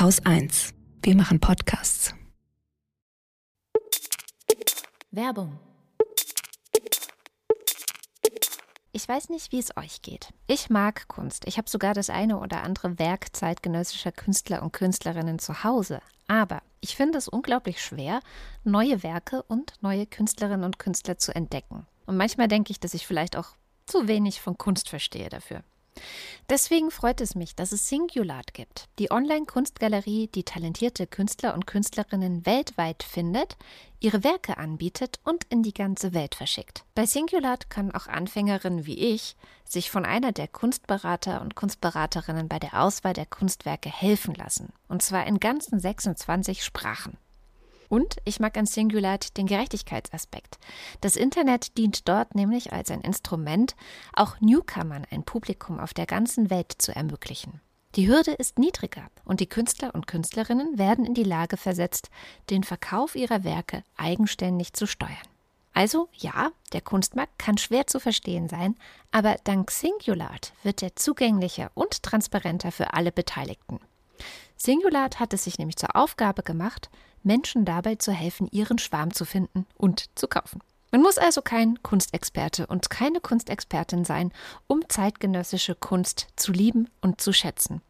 Haus 1. Wir machen Podcasts. Werbung. Ich weiß nicht, wie es euch geht. Ich mag Kunst. Ich habe sogar das eine oder andere Werk zeitgenössischer Künstler und Künstlerinnen zu Hause. Aber ich finde es unglaublich schwer, neue Werke und neue Künstlerinnen und Künstler zu entdecken. Und manchmal denke ich, dass ich vielleicht auch zu wenig von Kunst verstehe dafür. Deswegen freut es mich, dass es Singulat gibt, die Online-Kunstgalerie, die talentierte Künstler und Künstlerinnen weltweit findet, ihre Werke anbietet und in die ganze Welt verschickt. Bei Singulat können auch Anfängerinnen wie ich sich von einer der Kunstberater und Kunstberaterinnen bei der Auswahl der Kunstwerke helfen lassen, und zwar in ganzen 26 Sprachen. Und ich mag an Singulat den Gerechtigkeitsaspekt. Das Internet dient dort nämlich als ein Instrument, auch Newcomern ein Publikum auf der ganzen Welt zu ermöglichen. Die Hürde ist niedriger und die Künstler und Künstlerinnen werden in die Lage versetzt, den Verkauf ihrer Werke eigenständig zu steuern. Also ja, der Kunstmarkt kann schwer zu verstehen sein, aber dank Singulat wird er zugänglicher und transparenter für alle Beteiligten. Singulat hat es sich nämlich zur Aufgabe gemacht, Menschen dabei zu helfen, ihren Schwarm zu finden und zu kaufen. Man muss also kein Kunstexperte und keine Kunstexpertin sein, um zeitgenössische Kunst zu lieben und zu schätzen.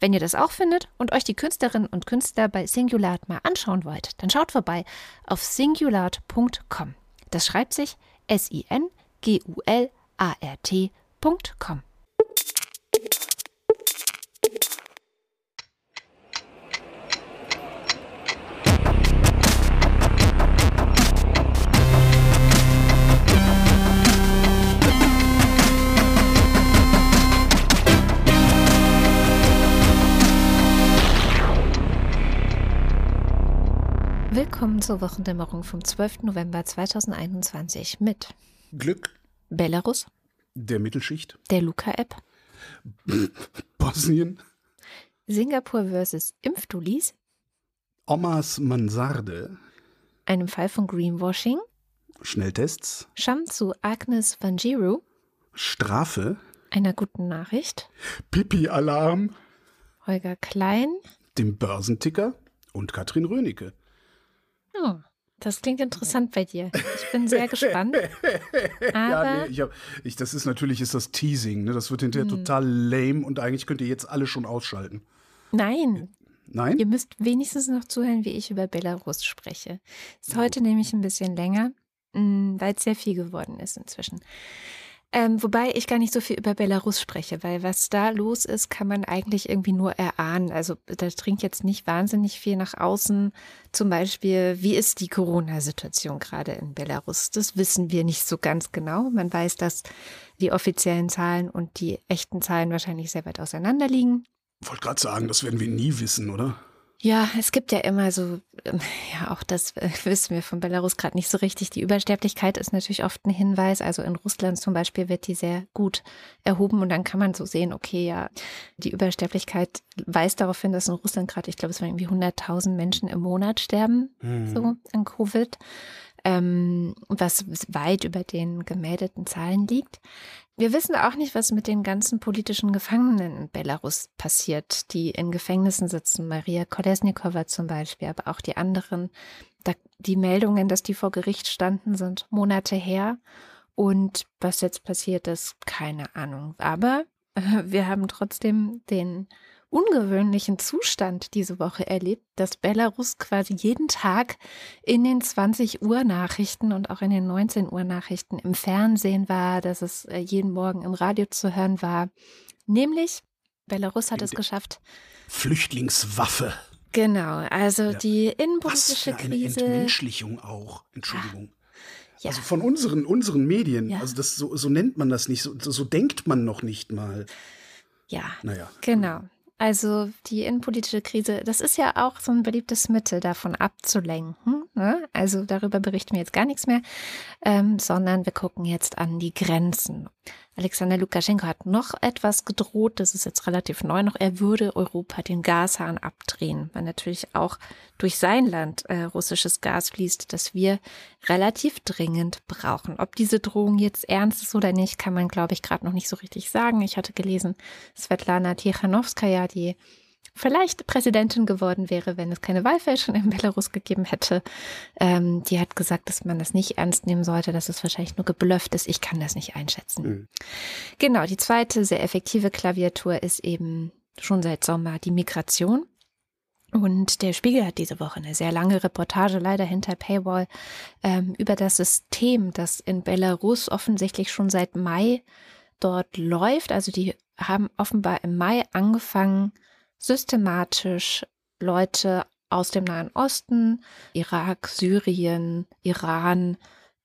Wenn ihr das auch findet und euch die Künstlerinnen und Künstler bei Singulat mal anschauen wollt, dann schaut vorbei auf singulat.com. Das schreibt sich S-I-N-G-U-L-A-R-T.com. Willkommen zur Wochendämmerung vom 12. November 2021 mit Glück, Belarus, der Mittelschicht, der Luca-App, Bosnien, Singapur versus Impfdulis, Omas Mansarde, einem Fall von Greenwashing, Schnelltests, Scham zu Agnes Vangiru, Strafe, einer guten Nachricht, Pipi-Alarm, Holger Klein, dem Börsenticker. Und Katrin Rönecke. Oh, das klingt interessant bei dir. Ich bin sehr gespannt. ja, nee, ich hab, ich, das ist natürlich ist das Teasing, ne? Das wird hinterher Hm. total lame und eigentlich könnt ihr jetzt alle schon ausschalten. nein, Nein? ihr müsst wenigstens noch zuhören, wie ich über Belarus spreche. Ist heute nämlich ein bisschen länger, mh, weil es sehr viel geworden ist inzwischen. Ähm, wobei ich gar nicht so viel über Belarus spreche, weil was da los ist, kann man eigentlich irgendwie nur erahnen. Also da dringt jetzt nicht wahnsinnig viel nach außen. Zum Beispiel, wie ist die Corona-Situation gerade in Belarus? Das wissen wir nicht so ganz genau. Man weiß, dass die offiziellen Zahlen und die echten Zahlen wahrscheinlich sehr weit auseinander liegen. Wollte gerade sagen, das werden wir nie wissen, oder? Ja, es gibt ja immer so, ähm, ja, auch das äh, wissen wir von Belarus gerade nicht so richtig. Die Übersterblichkeit ist natürlich oft ein Hinweis. Also in Russland zum Beispiel wird die sehr gut erhoben und dann kann man so sehen, okay, ja, die Übersterblichkeit weist darauf hin, dass in Russland gerade, ich glaube, es waren irgendwie 100.000 Menschen im Monat sterben, so an Covid, ähm, was weit über den gemeldeten Zahlen liegt. Wir wissen auch nicht, was mit den ganzen politischen Gefangenen in Belarus passiert, die in Gefängnissen sitzen. Maria Kolesnikova zum Beispiel, aber auch die anderen. Da, die Meldungen, dass die vor Gericht standen, sind Monate her. Und was jetzt passiert ist, keine Ahnung. Aber wir haben trotzdem den ungewöhnlichen Zustand diese Woche erlebt, dass Belarus quasi jeden Tag in den 20 Uhr Nachrichten und auch in den 19 Uhr Nachrichten im Fernsehen war, dass es äh, jeden Morgen im Radio zu hören war. Nämlich, Belarus hat es geschafft. Flüchtlingswaffe. Genau, also die Was innenpolitische für eine Krise. Entmenschlichung auch. Entschuldigung. Ja. Also von unseren, unseren Medien, Ja. also das so, so nennt man das nicht, so, so denkt man noch nicht mal. Ja, Naja. Genau. Also die innenpolitische Krise, das ist ja auch so ein beliebtes Mittel, davon abzulenken. Ne? Also darüber berichten wir jetzt gar nichts mehr, ähm, sondern wir gucken jetzt an die Grenzen. Alexander Lukaschenko hat noch etwas gedroht, das ist jetzt relativ neu noch, er würde Europa den Gashahn abdrehen, weil natürlich auch durch sein Land äh, russisches Gas fließt, das wir relativ dringend brauchen. Ob diese Drohung jetzt ernst ist oder nicht, kann man, glaube ich, gerade noch nicht so richtig sagen. Ich hatte gelesen, Svetlana Tichanowskaja, die vielleicht Präsidentin geworden wäre, wenn es keine Wahlfälschung in Belarus gegeben hätte. Ähm, die hat gesagt, dass man das nicht ernst nehmen sollte, dass es wahrscheinlich nur geblufft ist. Ich kann das nicht einschätzen. Mhm. Genau, die zweite sehr effektive Klaviatur ist eben schon seit Sommer die Migration. Und der Spiegel hat diese Woche eine sehr lange Reportage, leider hinter Paywall, ähm, über das System, das in Belarus offensichtlich schon seit Mai dort läuft. Also die haben offenbar im Mai angefangen, systematisch Leute aus dem Nahen Osten, Irak, Syrien, Iran,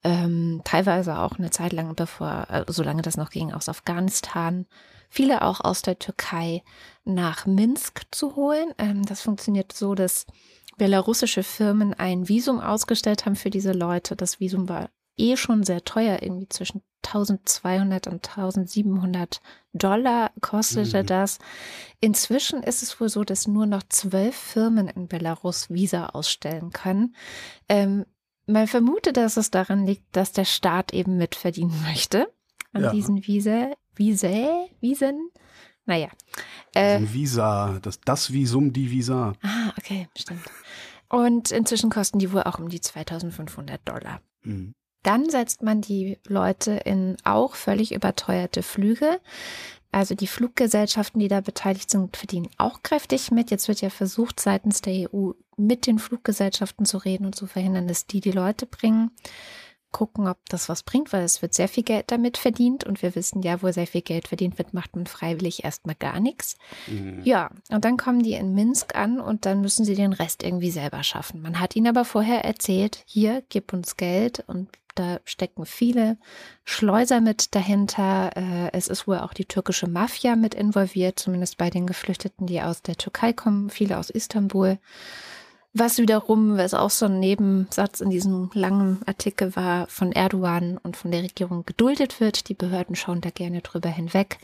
ähm, teilweise auch eine Zeit lang bevor, äh, solange das noch ging, aus Afghanistan, viele auch aus der Türkei nach Minsk zu holen. Ähm, das funktioniert so, dass belarussische Firmen ein Visum ausgestellt haben für diese Leute. Das Visum war eh schon sehr teuer, irgendwie zwischen 1200 und 1700 Dollar kostete mhm. das. Inzwischen ist es wohl so, dass nur noch zwölf Firmen in Belarus Visa ausstellen können. Ähm, man vermutet, dass es daran liegt, dass der Staat eben mitverdienen möchte an ja. diesen Visa, Visa, Visen. Naja. Äh, Visa, das, das Visum, die Visa. Ah, okay, stimmt. Und inzwischen kosten die wohl auch um die 2500 Dollar. Mhm. Dann setzt man die Leute in auch völlig überteuerte Flüge. Also die Fluggesellschaften, die da beteiligt sind, verdienen auch kräftig mit. Jetzt wird ja versucht, seitens der EU mit den Fluggesellschaften zu reden und zu verhindern, dass die die Leute bringen gucken, ob das was bringt, weil es wird sehr viel Geld damit verdient und wir wissen ja, wo sehr viel Geld verdient wird, macht man freiwillig erstmal gar nichts. Mhm. Ja, und dann kommen die in Minsk an und dann müssen sie den Rest irgendwie selber schaffen. Man hat ihnen aber vorher erzählt, hier, gib uns Geld und da stecken viele Schleuser mit dahinter. Äh, es ist wohl auch die türkische Mafia mit involviert, zumindest bei den Geflüchteten, die aus der Türkei kommen, viele aus Istanbul. Was wiederum, was auch so ein Nebensatz in diesem langen Artikel war, von Erdogan und von der Regierung geduldet wird. Die Behörden schauen da gerne drüber hinweg.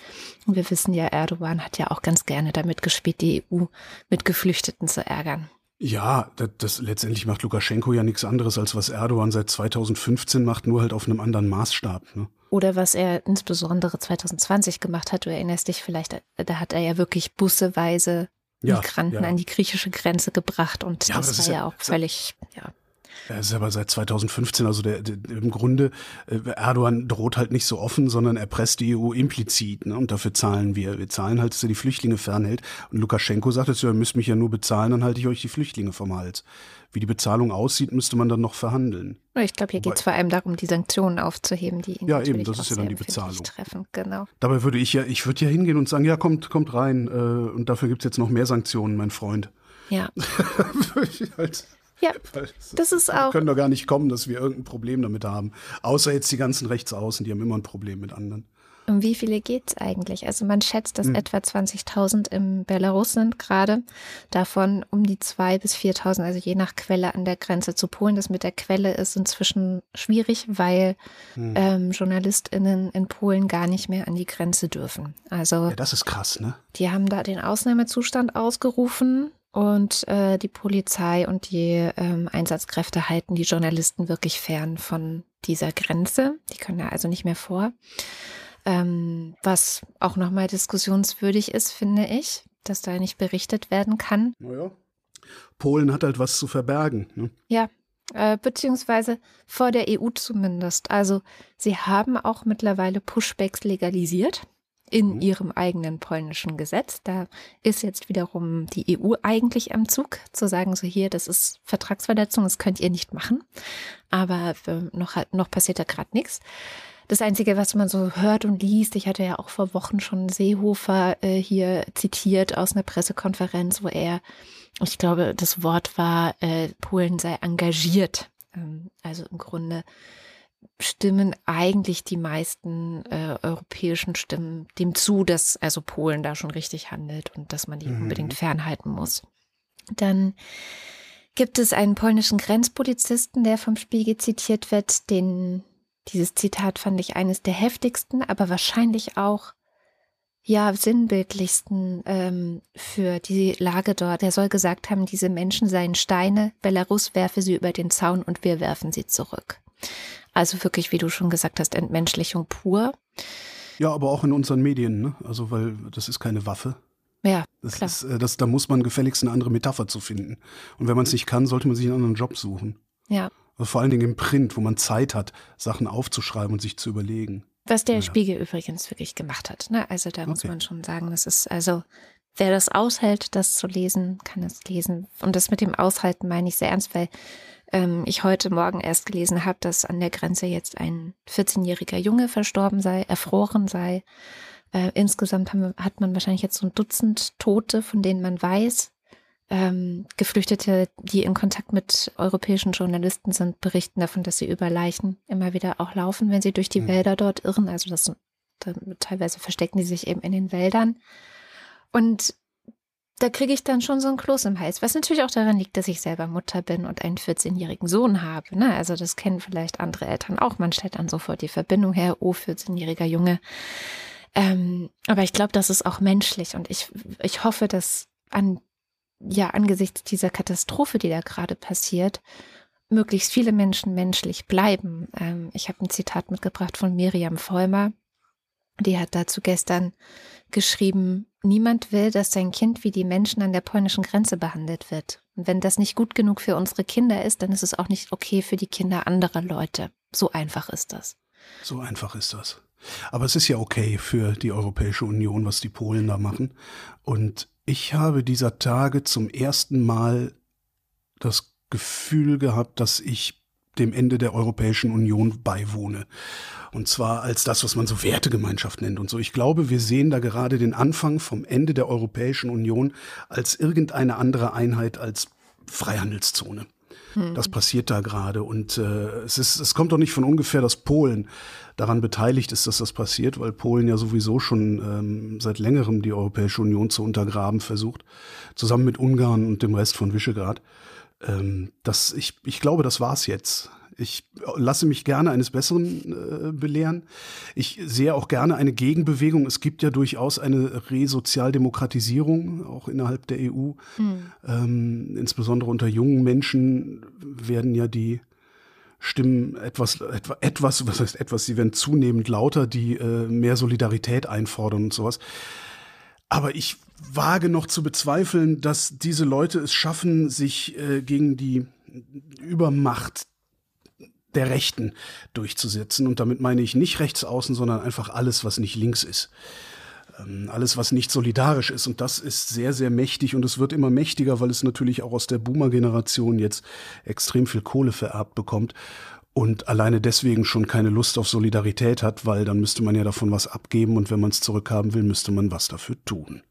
Und wir wissen ja, Erdogan hat ja auch ganz gerne damit gespielt, die EU mit Geflüchteten zu ärgern. Ja, das, das letztendlich macht Lukaschenko ja nichts anderes, als was Erdogan seit 2015 macht, nur halt auf einem anderen Maßstab. Ne? Oder was er insbesondere 2020 gemacht hat, du erinnerst dich vielleicht, da hat er ja wirklich busseweise ja, Migranten ja. an die griechische Grenze gebracht und ja, das, das war ja, auch völlig, ja. Er ist aber seit 2015, also der, der, im Grunde, äh, Erdogan droht halt nicht so offen, sondern er presst die EU implizit. Ne? Und dafür zahlen wir. Wir zahlen halt, dass er die Flüchtlinge fernhält. Und Lukaschenko sagt jetzt, ihr müsst mich ja nur bezahlen, dann halte ich euch die Flüchtlinge vom Hals. Wie die Bezahlung aussieht, müsste man dann noch verhandeln. Ich glaube, hier geht es vor allem darum, die Sanktionen aufzuheben, die ihn Ja, eben, das ist ja dann die Bezahlung. Treffen. Genau. Dabei würde ich ja, ich würde ja hingehen und sagen, ja, kommt, kommt rein. Äh, und dafür gibt es jetzt noch mehr Sanktionen, mein Freund. Ja. halt ja, das ist auch. Wir können doch gar nicht kommen, dass wir irgendein Problem damit haben. Außer jetzt die ganzen Rechtsaußen, die haben immer ein Problem mit anderen. Um wie viele geht es eigentlich? Also man schätzt, dass hm. etwa 20.000 im Belarus sind gerade. Davon um die 2.000 bis 4.000, also je nach Quelle an der Grenze zu Polen. Das mit der Quelle ist inzwischen schwierig, weil hm. ähm, JournalistInnen in Polen gar nicht mehr an die Grenze dürfen. Also ja, das ist krass, ne? Die haben da den Ausnahmezustand ausgerufen und äh, die Polizei und die ähm, Einsatzkräfte halten die Journalisten wirklich fern von dieser Grenze. Die können da also nicht mehr vor. Ähm, was auch nochmal diskussionswürdig ist, finde ich, dass da nicht berichtet werden kann. Naja. Polen hat halt was zu verbergen. Ne? Ja, äh, beziehungsweise vor der EU zumindest. Also sie haben auch mittlerweile Pushbacks legalisiert in mhm. ihrem eigenen polnischen Gesetz. Da ist jetzt wiederum die EU eigentlich am Zug, zu sagen, so hier, das ist Vertragsverletzung, das könnt ihr nicht machen. Aber äh, noch, noch passiert da gerade nichts. Das Einzige, was man so hört und liest, ich hatte ja auch vor Wochen schon Seehofer äh, hier zitiert aus einer Pressekonferenz, wo er, ich glaube, das Wort war, äh, Polen sei engagiert. Ähm, also im Grunde stimmen eigentlich die meisten äh, europäischen Stimmen dem zu, dass also Polen da schon richtig handelt und dass man die mhm. unbedingt fernhalten muss. Dann gibt es einen polnischen Grenzpolizisten, der vom Spiegel zitiert wird. Den, dieses Zitat fand ich eines der heftigsten, aber wahrscheinlich auch ja sinnbildlichsten ähm, für die Lage dort. Er soll gesagt haben, diese Menschen seien Steine, Belarus werfe sie über den Zaun und wir werfen sie zurück. Also wirklich, wie du schon gesagt hast, Entmenschlichung pur. Ja, aber auch in unseren Medien, ne? Also, weil das ist keine Waffe. Ja, das klar. Ist, äh, das, da muss man gefälligst eine andere Metapher zu finden. Und wenn man es nicht kann, sollte man sich einen anderen Job suchen. Ja. Also vor allen Dingen im Print, wo man Zeit hat, Sachen aufzuschreiben und sich zu überlegen. Was der Ja. Spiegel übrigens wirklich gemacht hat. Ne? Also da muss Okay. man schon sagen, das ist also, wer das aushält, das zu lesen, kann es lesen. Und das mit dem Aushalten meine ich sehr ernst, weil ähm, ich heute Morgen erst gelesen habe, dass an der Grenze jetzt ein 14-jähriger Junge verstorben sei, erfroren sei. Äh, insgesamt haben, hat man wahrscheinlich jetzt so ein Dutzend Tote, von denen man weiß. Ähm, Geflüchtete, die in Kontakt mit europäischen Journalisten sind, berichten davon, dass sie über Leichen immer wieder auch laufen, wenn sie durch die Mhm. Wälder dort irren. Also das teilweise verstecken die sich eben in den Wäldern. Und da kriege ich dann schon so ein Kloß im Hals, was natürlich auch daran liegt, dass ich selber Mutter bin und einen 14-jährigen Sohn habe. Ne? Also das kennen vielleicht andere Eltern auch. Man stellt dann sofort die Verbindung her, oh, 14-jähriger Junge. Ähm, aber ich glaube, das ist auch menschlich und ich, ich hoffe, dass an, ja, angesichts dieser Katastrophe, die da gerade passiert, möglichst viele Menschen menschlich bleiben. Ähm, ich habe ein Zitat mitgebracht von Miriam Vollmer. Die hat dazu gestern geschrieben, niemand will, dass sein Kind wie die Menschen an der polnischen Grenze behandelt wird. Und wenn das nicht gut genug für unsere Kinder ist, dann ist es auch nicht okay für die Kinder anderer Leute. So einfach ist das. So einfach ist das. Aber es ist ja okay für die Europäische Union, was die Polen da machen. Und ich habe dieser Tage zum ersten Mal das Gefühl gehabt, dass ich dem Ende der Europäischen Union beiwohne. Und zwar als das, was man so Wertegemeinschaft nennt und so. Ich glaube, wir sehen da gerade den Anfang vom Ende der Europäischen Union als irgendeine andere Einheit als Freihandelszone. Das passiert da gerade und äh, es ist, es kommt doch nicht von ungefähr, dass Polen daran beteiligt ist, dass das passiert, weil Polen ja sowieso schon ähm, seit längerem die Europäische Union zu untergraben versucht, zusammen mit Ungarn und dem Rest von Visegrad. Ähm, das, ich, ich glaube, das war's jetzt. Ich lasse mich gerne eines Besseren äh, belehren. Ich sehe auch gerne eine Gegenbewegung. Es gibt ja durchaus eine Resozialdemokratisierung, auch innerhalb der EU. Ähm, insbesondere unter jungen Menschen werden ja die Stimmen etwas, etwa, etwas, was heißt etwas, sie werden zunehmend lauter, die äh, mehr Solidarität einfordern und sowas. Aber ich wage noch zu bezweifeln, dass diese Leute es schaffen, sich äh, gegen die Übermacht der Rechten durchzusetzen. Und damit meine ich nicht rechts außen, sondern einfach alles, was nicht links ist. Ähm, alles, was nicht solidarisch ist. Und das ist sehr, sehr mächtig und es wird immer mächtiger, weil es natürlich auch aus der Boomer-Generation jetzt extrem viel Kohle vererbt bekommt und alleine deswegen schon keine Lust auf Solidarität hat, weil dann müsste man ja davon was abgeben und wenn man es zurückhaben will, müsste man was dafür tun.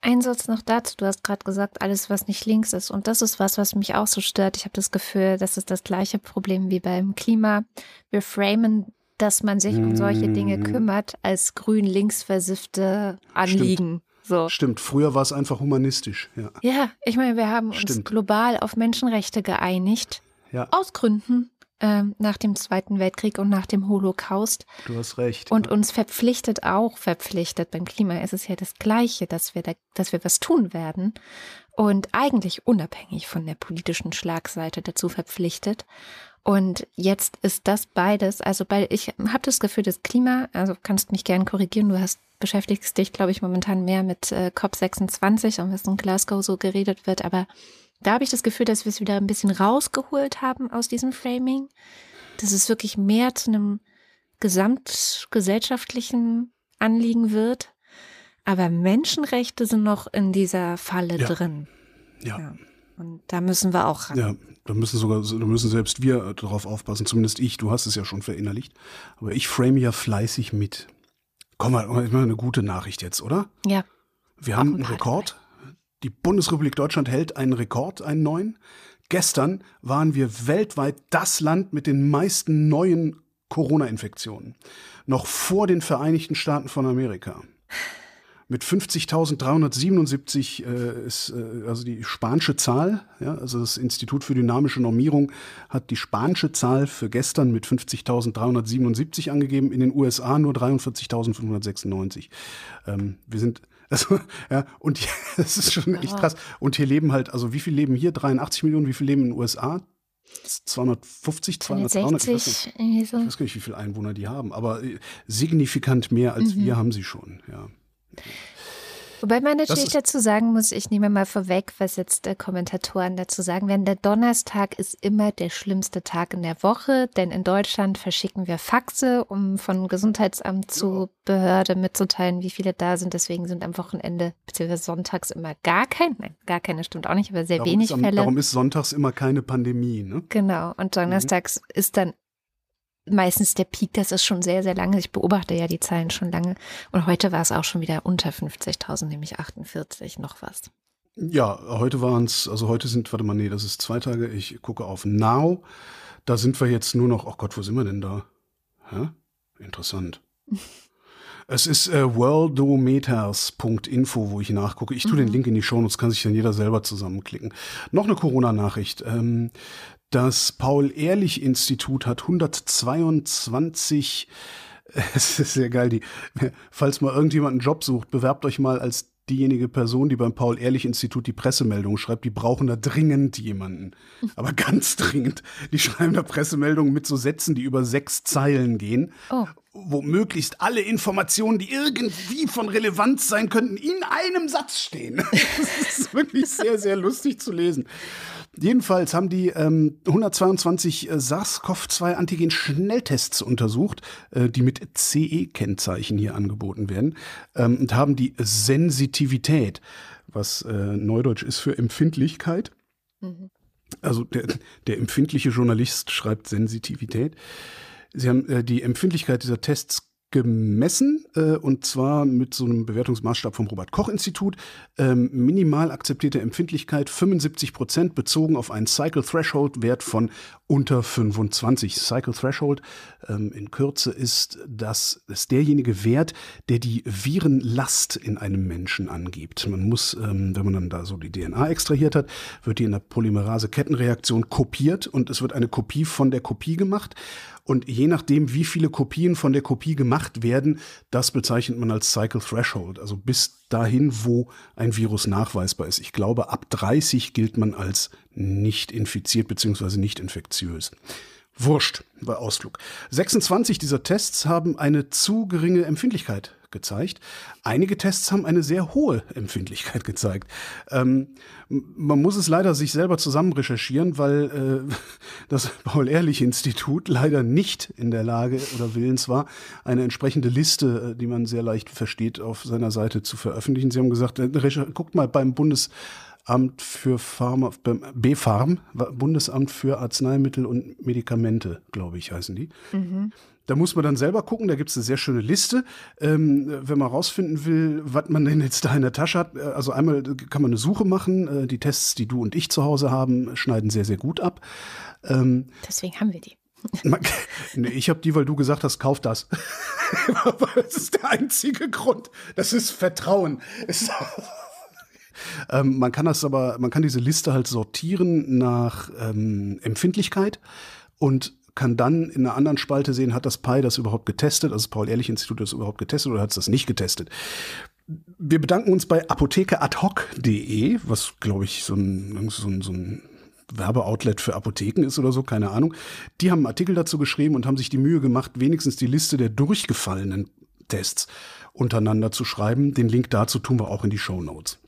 Ein Satz noch dazu. Du hast gerade gesagt, alles, was nicht links ist. Und das ist was, was mich auch so stört. Ich habe das Gefühl, das ist das gleiche Problem wie beim Klima. Wir framen, dass man sich um solche Dinge Mhm. kümmert, als grün-links versiffte Anliegen. So. Stimmt, früher war es einfach humanistisch, ja. Ja, ich meine, wir haben uns Stimmt. global auf Menschenrechte geeinigt. Ja, Aus Gründen. Ähm, nach dem Zweiten Weltkrieg und nach dem Holocaust. du hast recht. Und ja. uns verpflichtet auch, verpflichtet beim Klima ist es ja das Gleiche, dass wir da, dass wir was tun werden. Und eigentlich unabhängig von der politischen Schlagseite dazu verpflichtet. Und jetzt ist das beides, also bei, ich habe das Gefühl, das Klima, also kannst mich gern korrigieren, du hast beschäftigst dich, glaube ich, momentan mehr mit äh, COP26 und was in Glasgow so geredet wird, aber da habe ich das Gefühl, dass wir es wieder ein bisschen rausgeholt haben aus diesem Framing, dass es wirklich mehr zu einem gesamtgesellschaftlichen Anliegen wird. Aber Menschenrechte sind noch in dieser Falle Ja. drin. ja. Ja. Und da müssen wir auch ran. Ja, da müssen sogar, da müssen selbst wir darauf aufpassen, zumindest ich, du hast es ja schon verinnerlicht. Aber ich frame ja fleißig mit. Komm mal, meine eine gute Nachricht jetzt, oder? Ja. Wir haben ein einen paar Rekord. Die Bundesrepublik Deutschland hält einen Rekord, einen neuen. Gestern waren wir weltweit das Land mit den meisten neuen Corona-Infektionen. Noch vor den Vereinigten Staaten von Amerika. Mit 50.377 äh, ist äh, also die spanische Zahl, ja, also das Institut für dynamische Normierung hat die spanische Zahl für gestern mit 50.377 angegeben, in den USA nur 43.596. Ähm, wir sind also, ja, und hier, das ist schon echt krass. Und hier leben halt, also wie viel leben hier? 83 Millionen, wie viel leben in den USA? 250, 200, 300, ich weiß nicht. 260, irgendwie so. Ich weiß gar nicht, wie viele Einwohner die haben, aber äh, signifikant mehr als Mhm. wir haben sie schon, ja. Wobei man natürlich dazu sagen muss, ich nehme mal vorweg, was jetzt äh, Kommentatoren dazu sagen werden. Der Donnerstag ist immer der schlimmste Tag in der Woche, denn in Deutschland verschicken wir Faxe, um von Gesundheitsamt zu Behörde mitzuteilen, wie viele da sind. Deswegen sind am Wochenende bzw. sonntags immer gar kein, nein, gar keine stimmt auch nicht, aber sehr darum wenig am, Fälle. Darum ist sonntags immer keine Pandemie, ne? Genau. Und donnerstags mhm. ist dann meistens der Peak, das ist schon sehr, sehr lange. Ich beobachte ja die Zahlen schon lange. Und heute war es auch schon wieder unter 50.000, nämlich 48 noch was. Ja, heute waren es, also heute sind, warte mal, nee, das ist zwei Tage. Ich gucke auf Now. Da sind wir jetzt nur noch, oh Gott, wo sind wir denn da? Hä? Interessant. es ist äh, worldometers.info, wo ich nachgucke. Ich tue mhm. den Link in die Show, das kann sich dann jeder selber zusammenklicken. Noch eine Corona-Nachricht. Ähm, das Paul-Ehrlich-Institut hat 122 es ist sehr geil, die, falls mal irgendjemand einen Job sucht, bewerbt euch mal als diejenige Person, die beim Paul-Ehrlich-Institut die Pressemeldung schreibt, die brauchen da dringend jemanden. Aber ganz dringend. Die schreiben da Pressemeldungen mit so Sätzen, die über sechs Zeilen gehen. Oh. Wo möglichst alle Informationen, die irgendwie von Relevanz sein könnten, in einem Satz stehen. Das ist wirklich sehr, sehr lustig zu lesen. Jedenfalls haben die ähm, 122 äh, SARS-CoV-2-Antigen-Schnelltests untersucht, äh, die mit CE-Kennzeichen hier angeboten werden, ähm, und haben die Sensitivität, was äh, Neudeutsch ist für Empfindlichkeit. Mhm. Also der, der empfindliche Journalist schreibt Sensitivität. Sie haben äh, die Empfindlichkeit dieser Tests gemessen äh, und zwar mit so einem Bewertungsmaßstab vom Robert Koch Institut. Ähm, minimal akzeptierte Empfindlichkeit 75 Prozent bezogen auf einen Cycle Threshold Wert von unter 25. Cycle Threshold ähm, in Kürze ist das ist derjenige Wert, der die Virenlast in einem Menschen angibt. Man muss, ähm, wenn man dann da so die DNA extrahiert hat, wird die in der Polymerase-Kettenreaktion kopiert und es wird eine Kopie von der Kopie gemacht. Und je nachdem, wie viele Kopien von der Kopie gemacht werden, das bezeichnet man als Cycle Threshold. Also bis dahin, wo ein Virus nachweisbar ist. Ich glaube, ab 30 gilt man als nicht infiziert bzw. nicht infektiös. Wurscht bei Ausflug. 26 dieser Tests haben eine zu geringe Empfindlichkeit gezeigt. Einige Tests haben eine sehr hohe Empfindlichkeit gezeigt. Ähm, man muss es leider sich selber zusammen recherchieren, weil äh, das Paul-Ehrlich-Institut leider nicht in der Lage oder willens war, eine entsprechende Liste, äh, die man sehr leicht versteht, auf seiner Seite zu veröffentlichen. Sie haben gesagt, äh, guckt mal beim Bundesamt für Pharma, BfArM, Bundesamt für Arzneimittel und Medikamente, glaube ich, heißen die. Mhm. Da muss man dann selber gucken, da gibt es eine sehr schöne Liste. Ähm, wenn man rausfinden will, was man denn jetzt da in der Tasche hat, äh, also einmal kann man eine Suche machen. Äh, die Tests, die du und ich zu Hause haben, schneiden sehr, sehr gut ab. Ähm, Deswegen haben wir die. Nee, ich habe die, weil du gesagt hast, kauf das. das ist der einzige Grund. Das ist Vertrauen. ähm, man kann das aber, man kann diese Liste halt sortieren nach ähm, Empfindlichkeit und kann dann in einer anderen Spalte sehen, hat das PI das überhaupt getestet, also das Paul-Ehrlich-Institut das überhaupt getestet oder hat es das nicht getestet. Wir bedanken uns bei apothekeadhoc.de, was glaube ich so ein, so ein, so ein Werbeoutlet für Apotheken ist oder so, keine Ahnung. Die haben einen Artikel dazu geschrieben und haben sich die Mühe gemacht, wenigstens die Liste der durchgefallenen Tests untereinander zu schreiben. Den Link dazu tun wir auch in die Show Notes.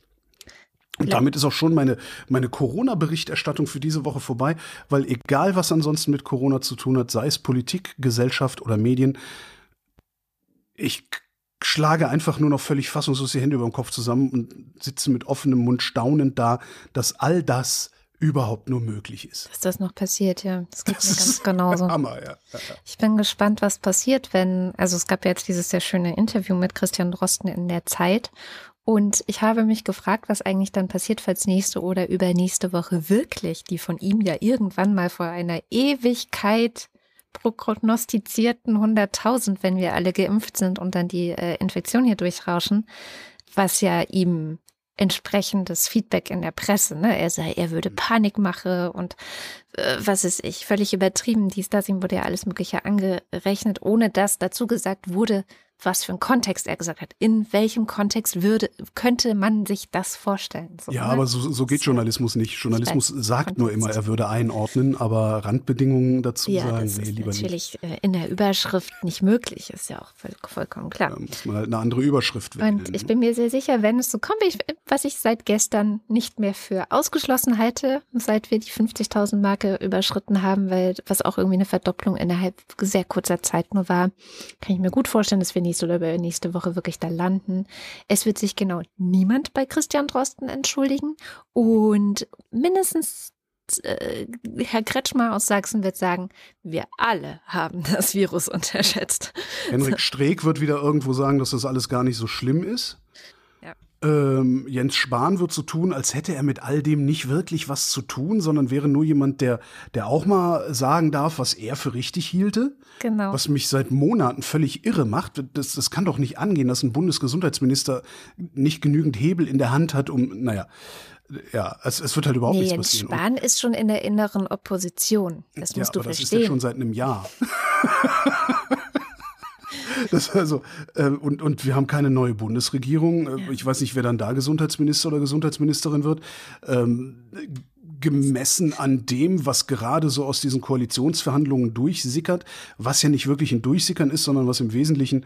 Und damit ist auch schon meine, meine Corona-Berichterstattung für diese Woche vorbei, weil egal was ansonsten mit Corona zu tun hat, sei es Politik, Gesellschaft oder Medien, ich schlage einfach nur noch völlig fassungslos die Hände über den Kopf zusammen und sitze mit offenem Mund staunend da, dass all das überhaupt nur möglich ist. Dass das noch passiert, ja. Das geht das mir ganz genauso. Hammer, ja. Ich bin gespannt, was passiert, wenn, also es gab ja jetzt dieses sehr schöne Interview mit Christian Drosten in der Zeit und ich habe mich gefragt, was eigentlich dann passiert, falls nächste oder übernächste Woche wirklich die von ihm ja irgendwann mal vor einer Ewigkeit prognostizierten 100.000, wenn wir alle geimpft sind und dann die äh, Infektion hier durchrauschen, was ja ihm entsprechendes Feedback in der Presse, ne? Er sei, er würde mhm. Panikmache und äh, was ist ich, völlig übertrieben, dies, das, ihm wurde ja alles Mögliche angerechnet, ohne dass dazu gesagt wurde, was für ein Kontext er gesagt hat. In welchem Kontext würde, könnte man sich das vorstellen? So, ja, ne? aber so, so geht Journalismus nicht. Journalismus sagt nur immer, er würde einordnen, aber Randbedingungen dazu ja, sagen, das nee, lieber natürlich nicht. in der Überschrift nicht möglich, ist ja auch voll, vollkommen klar. Da muss man halt eine andere Überschrift wählen. Und ich bin mir sehr sicher, wenn es so kommt, ich, was ich seit gestern nicht mehr für ausgeschlossen halte, seit wir die 50.000 Marke überschritten haben, weil was auch irgendwie eine Verdopplung innerhalb sehr kurzer Zeit nur war, kann ich mir gut vorstellen, dass wir nächste oder nächste Woche wirklich da landen. Es wird sich genau niemand bei Christian Drosten entschuldigen und mindestens äh, Herr Kretschmer aus Sachsen wird sagen, wir alle haben das Virus unterschätzt. Henrik Streeck wird wieder irgendwo sagen, dass das alles gar nicht so schlimm ist. Ähm, Jens Spahn wird so tun, als hätte er mit all dem nicht wirklich was zu tun, sondern wäre nur jemand, der, der auch mal sagen darf, was er für richtig hielte. Genau. Was mich seit Monaten völlig irre macht. Das, das kann doch nicht angehen, dass ein Bundesgesundheitsminister nicht genügend Hebel in der Hand hat, um, naja, ja, es, es wird halt überhaupt nee, nichts Jens passieren. Spahn ist schon in der inneren Opposition. Das musst ja, du aber verstehen. Das ist ja schon seit einem Jahr. Das also, äh, und, und wir haben keine neue Bundesregierung. Äh, ich weiß nicht, wer dann da Gesundheitsminister oder Gesundheitsministerin wird. Ähm, gemessen an dem, was gerade so aus diesen Koalitionsverhandlungen durchsickert, was ja nicht wirklich ein Durchsickern ist, sondern was im Wesentlichen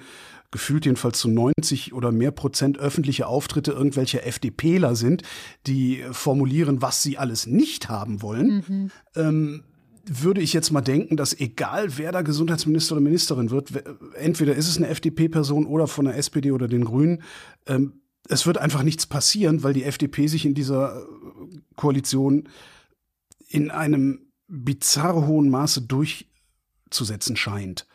gefühlt jedenfalls zu 90 oder mehr Prozent öffentliche Auftritte irgendwelcher FDPler sind, die formulieren, was sie alles nicht haben wollen. Mhm. Ähm, würde ich jetzt mal denken, dass egal wer da Gesundheitsminister oder Ministerin wird, entweder ist es eine FDP-Person oder von der SPD oder den Grünen, ähm, es wird einfach nichts passieren, weil die FDP sich in dieser Koalition in einem bizarr hohen Maße durchzusetzen scheint.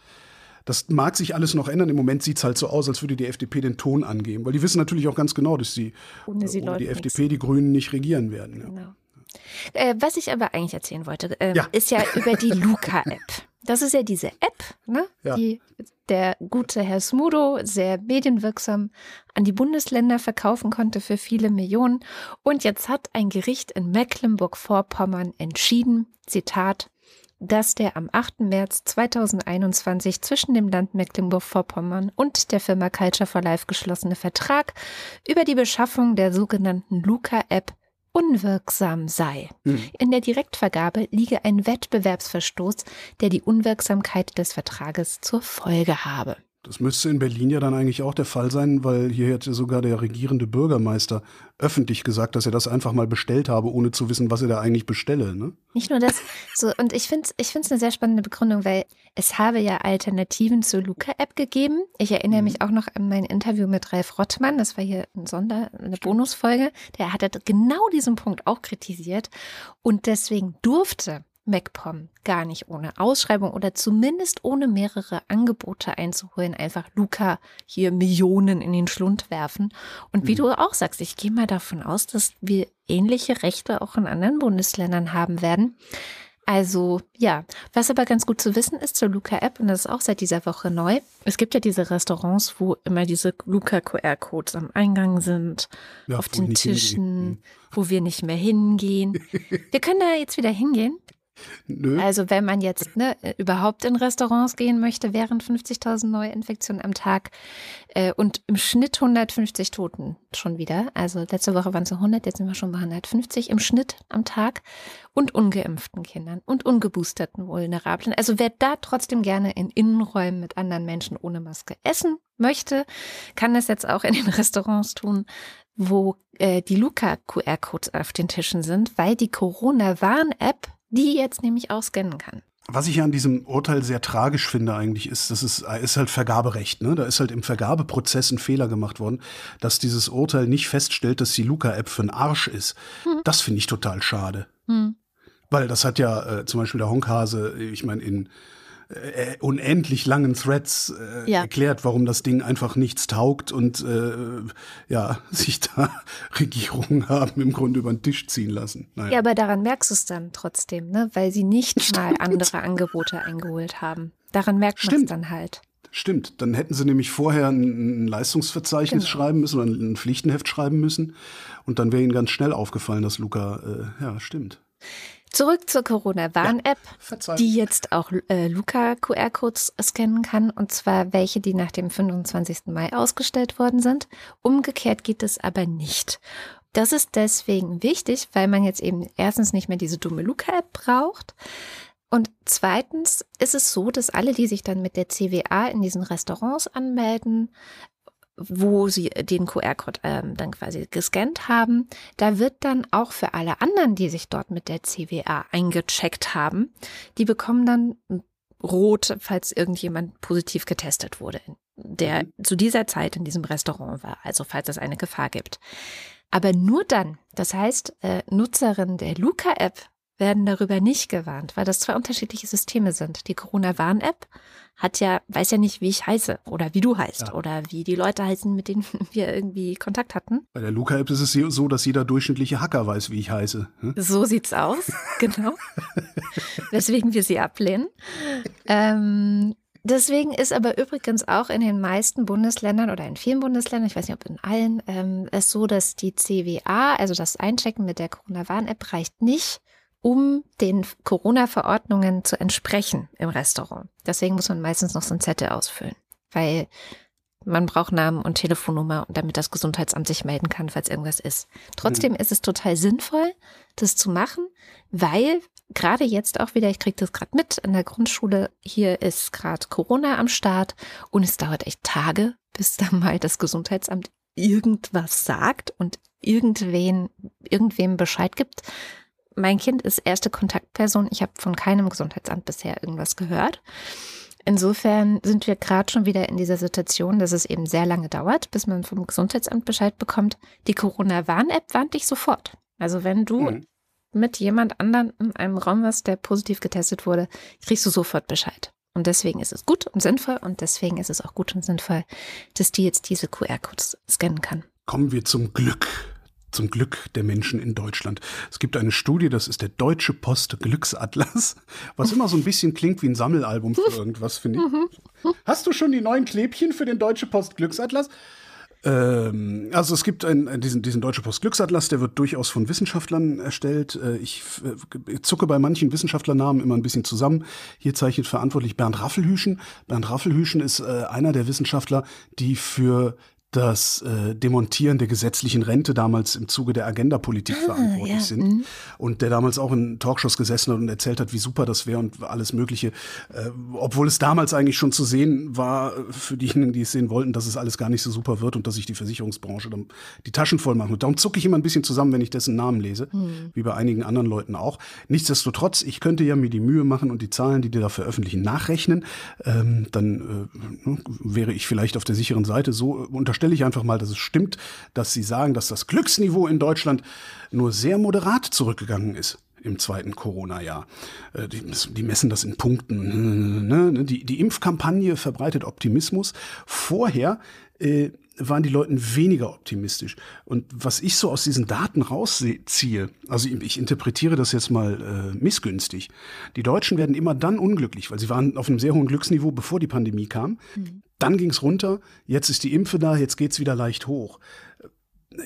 Das mag sich alles noch ändern. Im Moment sieht es halt so aus, als würde die FDP den Ton angeben, weil die wissen natürlich auch ganz genau, dass sie ohne, sie ohne die FDP die Grünen nicht regieren werden. Ja. Genau. Äh, was ich aber eigentlich erzählen wollte, äh, ja. ist ja über die Luca-App. Das ist ja diese App, ne? Ja. die der gute Herr Smudo sehr medienwirksam an die Bundesländer verkaufen konnte für viele Millionen. Und jetzt hat ein Gericht in Mecklenburg-Vorpommern entschieden, Zitat, dass der am 8. März 2021 zwischen dem Land Mecklenburg-Vorpommern und der Firma Culture for Life geschlossene Vertrag über die Beschaffung der sogenannten Luca-App unwirksam sei. Mhm. In der Direktvergabe liege ein Wettbewerbsverstoß, der die Unwirksamkeit des Vertrages zur Folge habe. Das müsste in Berlin ja dann eigentlich auch der Fall sein, weil hier hätte sogar der regierende Bürgermeister öffentlich gesagt, dass er das einfach mal bestellt habe, ohne zu wissen, was er da eigentlich bestelle. Ne? Nicht nur das, so, und ich finde es ich find's eine sehr spannende Begründung, weil es habe ja Alternativen zur Luca-App gegeben. Ich erinnere mhm. mich auch noch an mein Interview mit Ralf Rottmann, das war hier ein Sonder, eine Bonusfolge. Der hatte genau diesen Punkt auch kritisiert und deswegen durfte MacPom gar nicht ohne Ausschreibung oder zumindest ohne mehrere Angebote einzuholen, einfach Luca hier Millionen in den Schlund werfen. Und wie mhm. du auch sagst, ich gehe mal davon aus, dass wir ähnliche Rechte auch in anderen Bundesländern haben werden. Also ja, was aber ganz gut zu wissen ist zur Luca-App, und das ist auch seit dieser Woche neu, es gibt ja diese Restaurants, wo immer diese Luca-QR-Codes am Eingang sind, ja, auf den Tischen, mhm. wo wir nicht mehr hingehen. wir können da jetzt wieder hingehen. Nö. Also wenn man jetzt ne, überhaupt in Restaurants gehen möchte, während 50.000 Neuinfektionen am Tag äh, und im Schnitt 150 Toten schon wieder. Also letzte Woche waren es 100, jetzt sind wir schon bei 150 im Schnitt am Tag und ungeimpften Kindern und ungeboosterten Vulnerablen. Also wer da trotzdem gerne in Innenräumen mit anderen Menschen ohne Maske essen möchte, kann das jetzt auch in den Restaurants tun wo äh, die Luca-QR-Codes auf den Tischen sind, weil die Corona-Warn-App die jetzt nämlich auch scannen kann. Was ich an diesem Urteil sehr tragisch finde eigentlich ist, das ist, ist halt Vergaberecht. Ne? Da ist halt im Vergabeprozess ein Fehler gemacht worden, dass dieses Urteil nicht feststellt, dass die Luca-App für einen Arsch ist. Hm. Das finde ich total schade. Hm. Weil das hat ja äh, zum Beispiel der Honkhase, ich meine, in äh, unendlich langen Threads äh, ja. erklärt, warum das Ding einfach nichts taugt und äh, ja, sich da Regierungen haben im Grunde über den Tisch ziehen lassen. Naja. Ja, aber daran merkst du es dann trotzdem, ne? weil sie nicht Stimmt. mal andere Angebote eingeholt haben. Daran merkt man es dann halt. Stimmt, dann hätten sie nämlich vorher ein Leistungsverzeichnis genau. schreiben müssen oder ein Pflichtenheft schreiben müssen und dann wäre ihnen ganz schnell aufgefallen, dass Luca, äh, ja, stimmt. Zurück zur Corona-Warn-App, Verzeihung. die jetzt auch äh, Luca-QR-Codes scannen kann, und zwar welche, die nach dem 25. Mai ausgestellt worden sind. Umgekehrt geht es aber nicht. Das ist deswegen wichtig, weil man jetzt eben erstens nicht mehr diese dumme Luca-App braucht. Und zweitens ist es so, dass alle, die sich dann mit der CWA in diesen Restaurants anmelden, wo sie den QR-Code ähm, dann quasi gescannt haben, da wird dann auch für alle anderen, die sich dort mit der CWA eingecheckt haben, die bekommen dann rot, falls irgendjemand positiv getestet wurde, der zu dieser Zeit in diesem Restaurant war, also falls es eine Gefahr gibt. Aber nur dann, das heißt, äh, Nutzerinnen der Luca-App werden darüber nicht gewarnt, weil das zwei unterschiedliche Systeme sind. Die Corona-Warn-App hat ja, weiß ja nicht, wie ich heiße oder wie du heißt Ja. oder wie die Leute heißen, mit denen wir irgendwie Kontakt hatten. Bei der Luca-App ist es so, dass jeder durchschnittliche Hacker weiß, wie ich heiße. Hm? So sieht's aus, genau. Weswegen wir sie ablehnen. Ähm, deswegen ist aber übrigens auch in den meisten Bundesländern oder in vielen Bundesländern, ich weiß nicht, ob in allen, ähm, es so, dass die CWA, also das Einchecken mit der Corona-Warn-App, reicht nicht, um den Corona-Verordnungen zu entsprechen im Restaurant. Deswegen muss man meistens noch so einen Zettel ausfüllen, weil man braucht Namen und Telefonnummer, damit das Gesundheitsamt sich melden kann, falls irgendwas ist. Trotzdem ist es total sinnvoll, das zu machen, weil gerade jetzt auch wieder, ich kriege das gerade mit, in der Grundschule, hier ist gerade Corona am Start und es dauert echt Tage, bis dann mal das Gesundheitsamt irgendwas sagt und irgendwen, irgendwem Bescheid gibt. Mein Kind ist erste Kontaktperson. Ich habe von keinem Gesundheitsamt bisher irgendwas gehört. Insofern sind wir gerade schon wieder in dieser Situation, dass es eben sehr lange dauert, bis man vom Gesundheitsamt Bescheid bekommt. Die Corona-Warn-App warnt dich sofort. Also wenn du Mhm. mit jemand anderen in einem Raum warst, der positiv getestet wurde, kriegst du sofort Bescheid. Und deswegen ist es gut und sinnvoll und deswegen ist es auch gut und sinnvoll, dass die jetzt diese QR-Codes scannen kann. Kommen wir zum Glück. Zum Glück der Menschen in Deutschland. Es gibt eine Studie, das ist der Deutsche Post Glücksatlas, was immer so ein bisschen klingt wie ein Sammelalbum für irgendwas, finde ich. Hast du schon die neuen Klebchen für den Deutsche Post Glücksatlas? Ähm, also es gibt einen, diesen, diesen Deutsche Post Glücksatlas, der wird durchaus von Wissenschaftlern erstellt. Äh, Ich äh, zucke bei manchen Wissenschaftlernamen immer ein bisschen zusammen. Hier zeichnet verantwortlich Bernd Raffelhüschen. Bernd Raffelhüschen ist äh, einer der Wissenschaftler, die für das äh, Demontieren der gesetzlichen Rente damals im Zuge der Agenda-Politik verantwortlich ja, sind. mhm. Und der damals auch in Talkshows gesessen hat und erzählt hat, wie super das wäre und alles Mögliche. Äh, obwohl es damals eigentlich schon zu sehen war, äh, für diejenigen, die es sehen wollten, dass es alles gar nicht so super wird und dass sich die Versicherungsbranche dann die Taschen voll macht. Und darum zucke ich immer ein bisschen zusammen, wenn ich dessen Namen lese, wie bei einigen anderen Leuten auch. Nichtsdestotrotz, ich könnte ja mir die Mühe machen und die Zahlen, die die da veröffentlichen, nachrechnen. Ähm, dann äh, ne, wäre ich vielleicht auf der sicheren Seite. So äh, unterstelle ich einfach mal, dass es stimmt, dass sie sagen, dass das Glücksniveau in Deutschland nur sehr moderat zurückgegangen ist im zweiten Corona-Jahr. Äh, Die, messen das in Punkten. ne? Die, die Impfkampagne verbreitet Optimismus. Vorher äh, waren die Leute weniger optimistisch. Und was ich so aus diesen Daten rausziehe, also ich interpretiere das jetzt mal äh, missgünstig. Die Deutschen werden immer dann unglücklich, weil sie waren auf einem sehr hohen Glücksniveau, bevor die Pandemie kam. Dann ging's runter, jetzt ist die Impfe da, jetzt geht's wieder leicht hoch.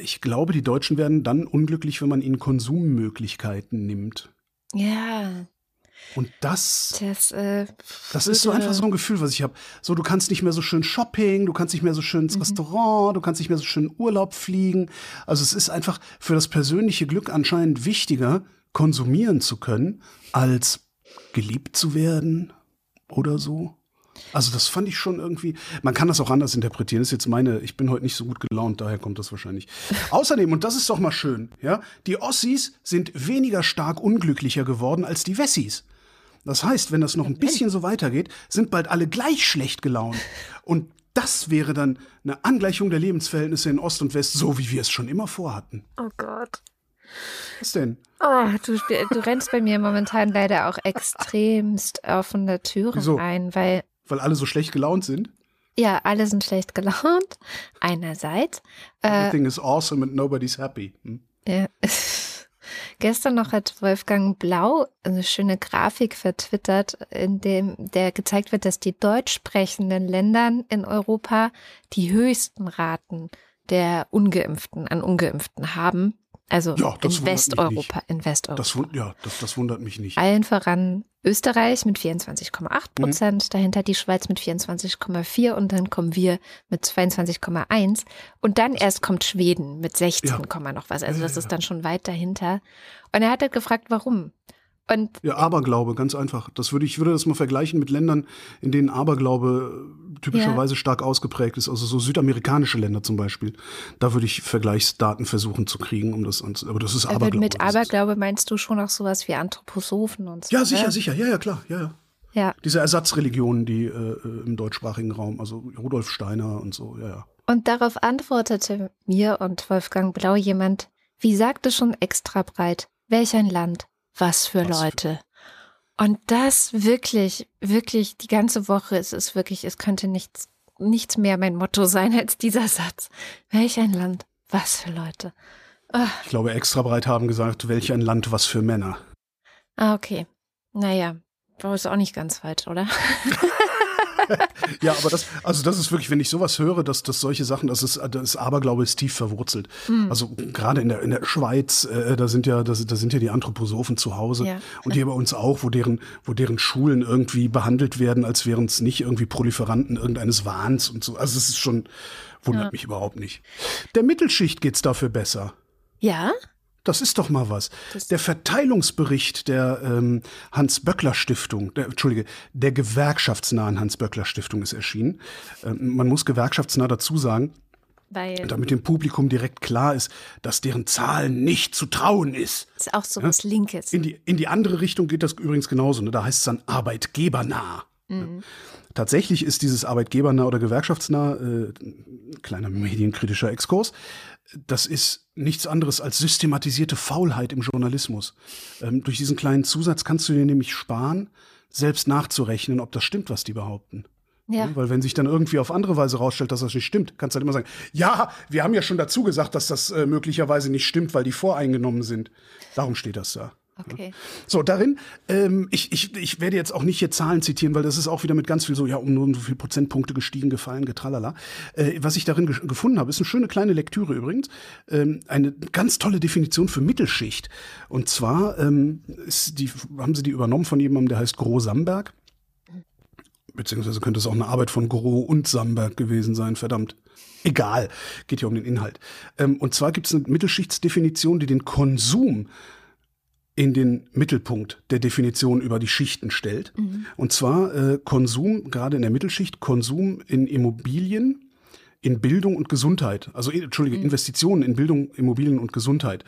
Ich glaube, die Deutschen werden dann unglücklich, wenn man ihnen Konsummöglichkeiten nimmt. Ja, Und das das, äh, das ist so einfach so ein Gefühl, was ich habe. So, du kannst nicht mehr so schön Shopping, du kannst nicht mehr so schön ins Restaurant, du kannst nicht mehr so schön Urlaub fliegen. Also es ist einfach für das persönliche Glück anscheinend wichtiger, konsumieren zu können, als geliebt zu werden oder so. Also das fand ich schon irgendwie, man kann das auch anders interpretieren. Das ist jetzt meine, ich bin heute nicht so gut gelaunt, daher kommt das wahrscheinlich. Außerdem, und das ist doch mal schön, ja, die Ossis sind weniger stark unglücklicher geworden als die Wessis. Das heißt, wenn das noch ein bisschen so weitergeht, sind bald alle gleich schlecht gelaunt. Und das wäre dann eine Angleichung der Lebensverhältnisse in Ost und West, so wie wir es schon immer vorhatten. Oh Gott. Was denn? Oh, du, du rennst bei mir momentan leider auch extremst offene Türen Wieso? ein, weil Weil alle so schlecht gelaunt sind? ja, alle sind schlecht gelaunt. Einerseits. Äh, Everything is awesome and nobody's happy. Hm? ja. Gestern noch hat Wolfgang Blau eine schöne Grafik vertwittert, in dem der gezeigt wird, dass die deutsch sprechenden Ländern in Europa die höchsten Raten der Ungeimpften an Ungeimpften haben. Also Ja, das in Westeuropa, in Westeuropa. Das, ja, das, das wundert mich nicht. Allen voran Österreich mit 24,8 Mhm. Prozent, dahinter die Schweiz mit 24,4 und dann kommen wir mit 22,1 und dann erst kommt Schweden mit 16, Ja. Noch was. Also das ist dann schon weit dahinter. Und er hat halt gefragt, warum. Und Ja, Aberglaube, ganz einfach. Das würde ich würde das mal vergleichen mit Ländern, in denen Aberglaube typischerweise stark ausgeprägt ist. Also so südamerikanische Länder zum Beispiel. Da würde ich Vergleichsdaten versuchen zu kriegen, um das anzu. Aber das ist aber Aberglaube. mit Aberglaube meinst du schon auch sowas wie Anthroposophen und so. Ja, sicher, ne? sicher. Ja, ja, klar. Ja, ja. Ja. Diese Ersatzreligionen, die äh, äh, im deutschsprachigen Raum, also Rudolf Steiner und so, ja, ja. Und darauf antwortete mir und Wolfgang Blau jemand, wie sagte schon extra breit, welch ein Land, was für Was für- Leute. Und das wirklich, wirklich die ganze Woche, es ist wirklich, es könnte nichts, nichts mehr mein Motto sein als dieser Satz. Welch ein Land, was für Leute. Ah, Ich glaube, extra breit haben gesagt, welch ein Land, was für Männer. ah, okay. Naja, war ist auch nicht ganz falsch, oder? Ja, aber das, also das ist wirklich, wenn ich sowas höre, dass, dass solche Sachen, das ist, das Aberglaube ist tief verwurzelt. Hm. Also gerade in der, in der Schweiz, äh, da sind ja, da, sind- da sind ja die Anthroposophen zu Hause. Ja. Und hier bei uns auch, wo deren, wo deren Schulen irgendwie behandelt werden, als wären es nicht irgendwie Proliferanten irgendeines Wahns und so. Also es ist schon, wundert Ja. mich überhaupt nicht. Der Mittelschicht geht's dafür besser. Ja? Das ist doch mal was. Das- Der Verteilungsbericht der ähm, Hans-Böckler-Stiftung, der, Entschuldige, der gewerkschaftsnahen Hans-Böckler-Stiftung ist erschienen. Ähm, man muss gewerkschaftsnah dazu sagen, Weil damit dem Publikum direkt klar ist, dass deren Zahlen nicht zu trauen ist. ist auch so was Linkes. In die, in die andere Richtung geht das übrigens genauso. Ne? Da heißt es dann arbeitgebernah. Mhm. Tatsächlich ist dieses arbeitgebernah oder gewerkschaftsnah, äh, kleiner medienkritischer Exkurs, das ist nichts anderes als systematisierte Faulheit im Journalismus. Ähm, durch diesen kleinen Zusatz kannst du dir nämlich sparen, selbst nachzurechnen, ob das stimmt, was die behaupten. Ja. Ne? Weil wenn sich dann irgendwie auf andere Weise rausstellt, dass das nicht stimmt, kannst du halt immer sagen, ja, wir haben ja schon dazu gesagt, dass das äh, möglicherweise nicht stimmt, weil die voreingenommen sind. Darum steht das da. Okay. So, darin, ähm, ich, ich, ich werde jetzt auch nicht hier Zahlen zitieren, weil das ist auch wieder mit ganz viel so, ja, um nur so viel Prozentpunkte gestiegen, gefallen, getralala. Äh, was ich darin ge gefunden habe, ist eine schöne kleine Lektüre übrigens. Ähm, eine ganz tolle Definition für Mittelschicht. Und zwar ähm, ist die, haben sie die übernommen von jemandem, der heißt Gro Samberg. Beziehungsweise könnte es auch eine Arbeit von Gro und Samberg gewesen sein, verdammt. Egal, geht ja um den Inhalt. Ähm, und zwar gibt es eine Mittelschichtsdefinition, die den Konsum in den Mittelpunkt der Definition über die Schichten stellt. Und zwar äh, Konsum, gerade in der Mittelschicht, Konsum in Immobilien, in Bildung und Gesundheit. Also, Entschuldige, Investitionen in Bildung, Immobilien und Gesundheit.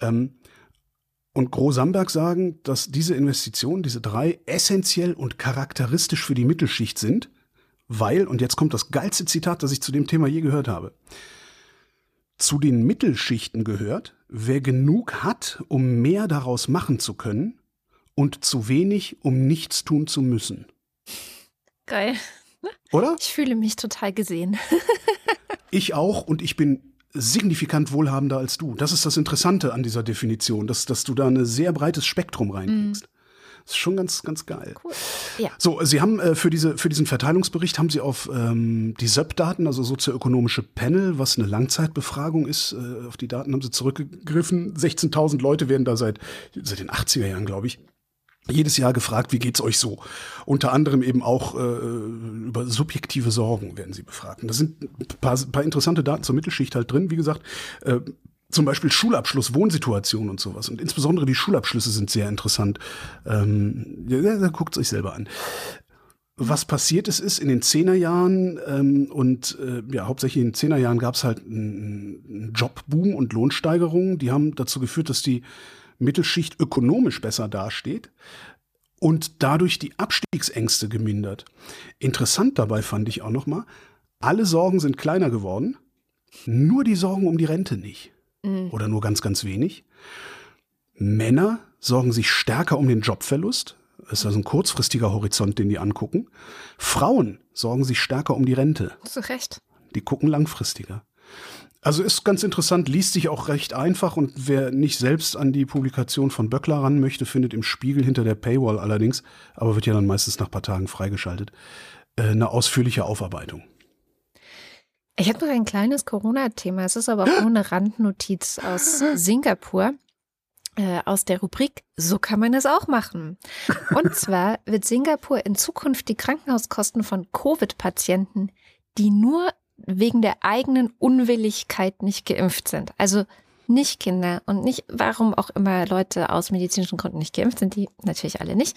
Ähm, und Gro Samberg sagen, dass diese Investitionen, diese drei, essentiell und charakteristisch für die Mittelschicht sind, weil, und jetzt kommt das geilste Zitat, das ich zu dem Thema je gehört habe, zu den Mittelschichten gehört, wer genug hat, um mehr daraus machen zu können und zu wenig, um nichts tun zu müssen. Geil. Oder? Ich fühle mich total gesehen. Ich auch und ich bin signifikant wohlhabender als du. Das ist das Interessante an dieser Definition, dass, dass du da ein sehr breites Spektrum reinkriegst. Das ist schon ganz, ganz geil. Cool. Ja. So, Sie haben äh, für, diese, für diesen Verteilungsbericht haben Sie auf ähm, die SÖP-Daten, also sozioökonomische Panel, was eine Langzeitbefragung ist, äh, auf die Daten haben Sie zurückgegriffen. 16.000 Leute werden da seit, seit den 80er Jahren, glaube ich, jedes Jahr gefragt, wie geht's euch so? Unter anderem eben auch äh, über subjektive Sorgen werden sie befragt. Und da sind ein paar, paar interessante Daten zur Mittelschicht halt drin. Wie gesagt, äh, zum Beispiel Schulabschluss, Wohnsituation und sowas. Und insbesondere die Schulabschlüsse sind sehr interessant. Ähm, ja, guckt euch selber an. Was passiert ist, ist in den Zehnerjahren ähm, und äh, ja, hauptsächlich in den Zehnerjahren gab es halt einen Jobboom und Lohnsteigerungen. Die haben dazu geführt, dass die Mittelschicht ökonomisch besser dasteht und dadurch die Abstiegsängste gemindert. Interessant dabei fand ich auch noch mal, alle Sorgen sind kleiner geworden, nur die Sorgen um die Rente nicht. Oder nur ganz, ganz wenig. Männer sorgen sich stärker um den Jobverlust. Das ist also ein kurzfristiger Horizont, den die angucken. Frauen sorgen sich stärker um die Rente. Zu Recht. Die gucken langfristiger. Also ist ganz interessant, liest sich auch recht einfach und wer nicht selbst an die Publikation von Böckler ran möchte, findet im Spiegel hinter der Paywall allerdings, aber wird ja dann meistens nach ein paar Tagen freigeschaltet, äh, eine ausführliche Aufarbeitung. Ich habe noch ein kleines Corona-Thema. Es ist aber auch nur eine Randnotiz aus Singapur äh, aus der Rubrik So kann man es auch machen. Und zwar wird Singapur in Zukunft die Krankenhauskosten von Covid-Patienten, die nur wegen der eigenen Unwilligkeit nicht geimpft sind, also nicht Kinder und nicht, warum auch immer Leute aus medizinischen Gründen nicht geimpft sind, die natürlich alle nicht,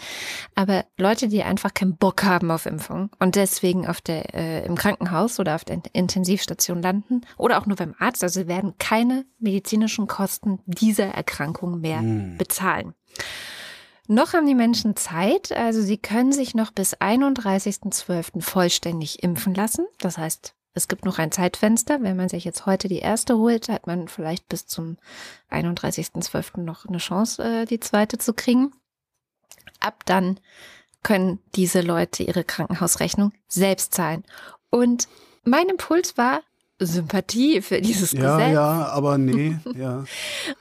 aber Leute, die einfach keinen Bock haben auf Impfung und deswegen auf der, äh, im Krankenhaus oder auf der Intensivstation landen oder auch nur beim Arzt, also werden keine medizinischen Kosten dieser Erkrankung mehr mhm. bezahlen. Noch haben die Menschen Zeit, also sie können sich noch bis 31.12. vollständig impfen lassen. Das heißt, es gibt noch ein Zeitfenster. Wenn man sich jetzt heute die erste holt, hat man vielleicht bis zum 31.12. noch eine Chance, äh, die zweite zu kriegen. Ab dann können diese Leute ihre Krankenhausrechnung selbst zahlen. Und mein Impuls war, Sympathie für dieses ja, Gesetz. Ja, aber nee, ja.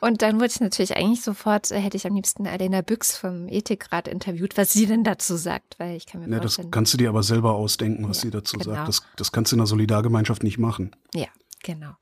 Und dann wurde ich natürlich eigentlich sofort, äh, hätte ich am liebsten Alena Büchs vom Ethikrat interviewt, was sie denn dazu sagt, weil ich kann mir ja, vorstellen. Das kannst du dir aber selber ausdenken, was ja, sie dazu genau. sagt. Das, das kannst du in einer Solidargemeinschaft nicht machen. Ja, genau.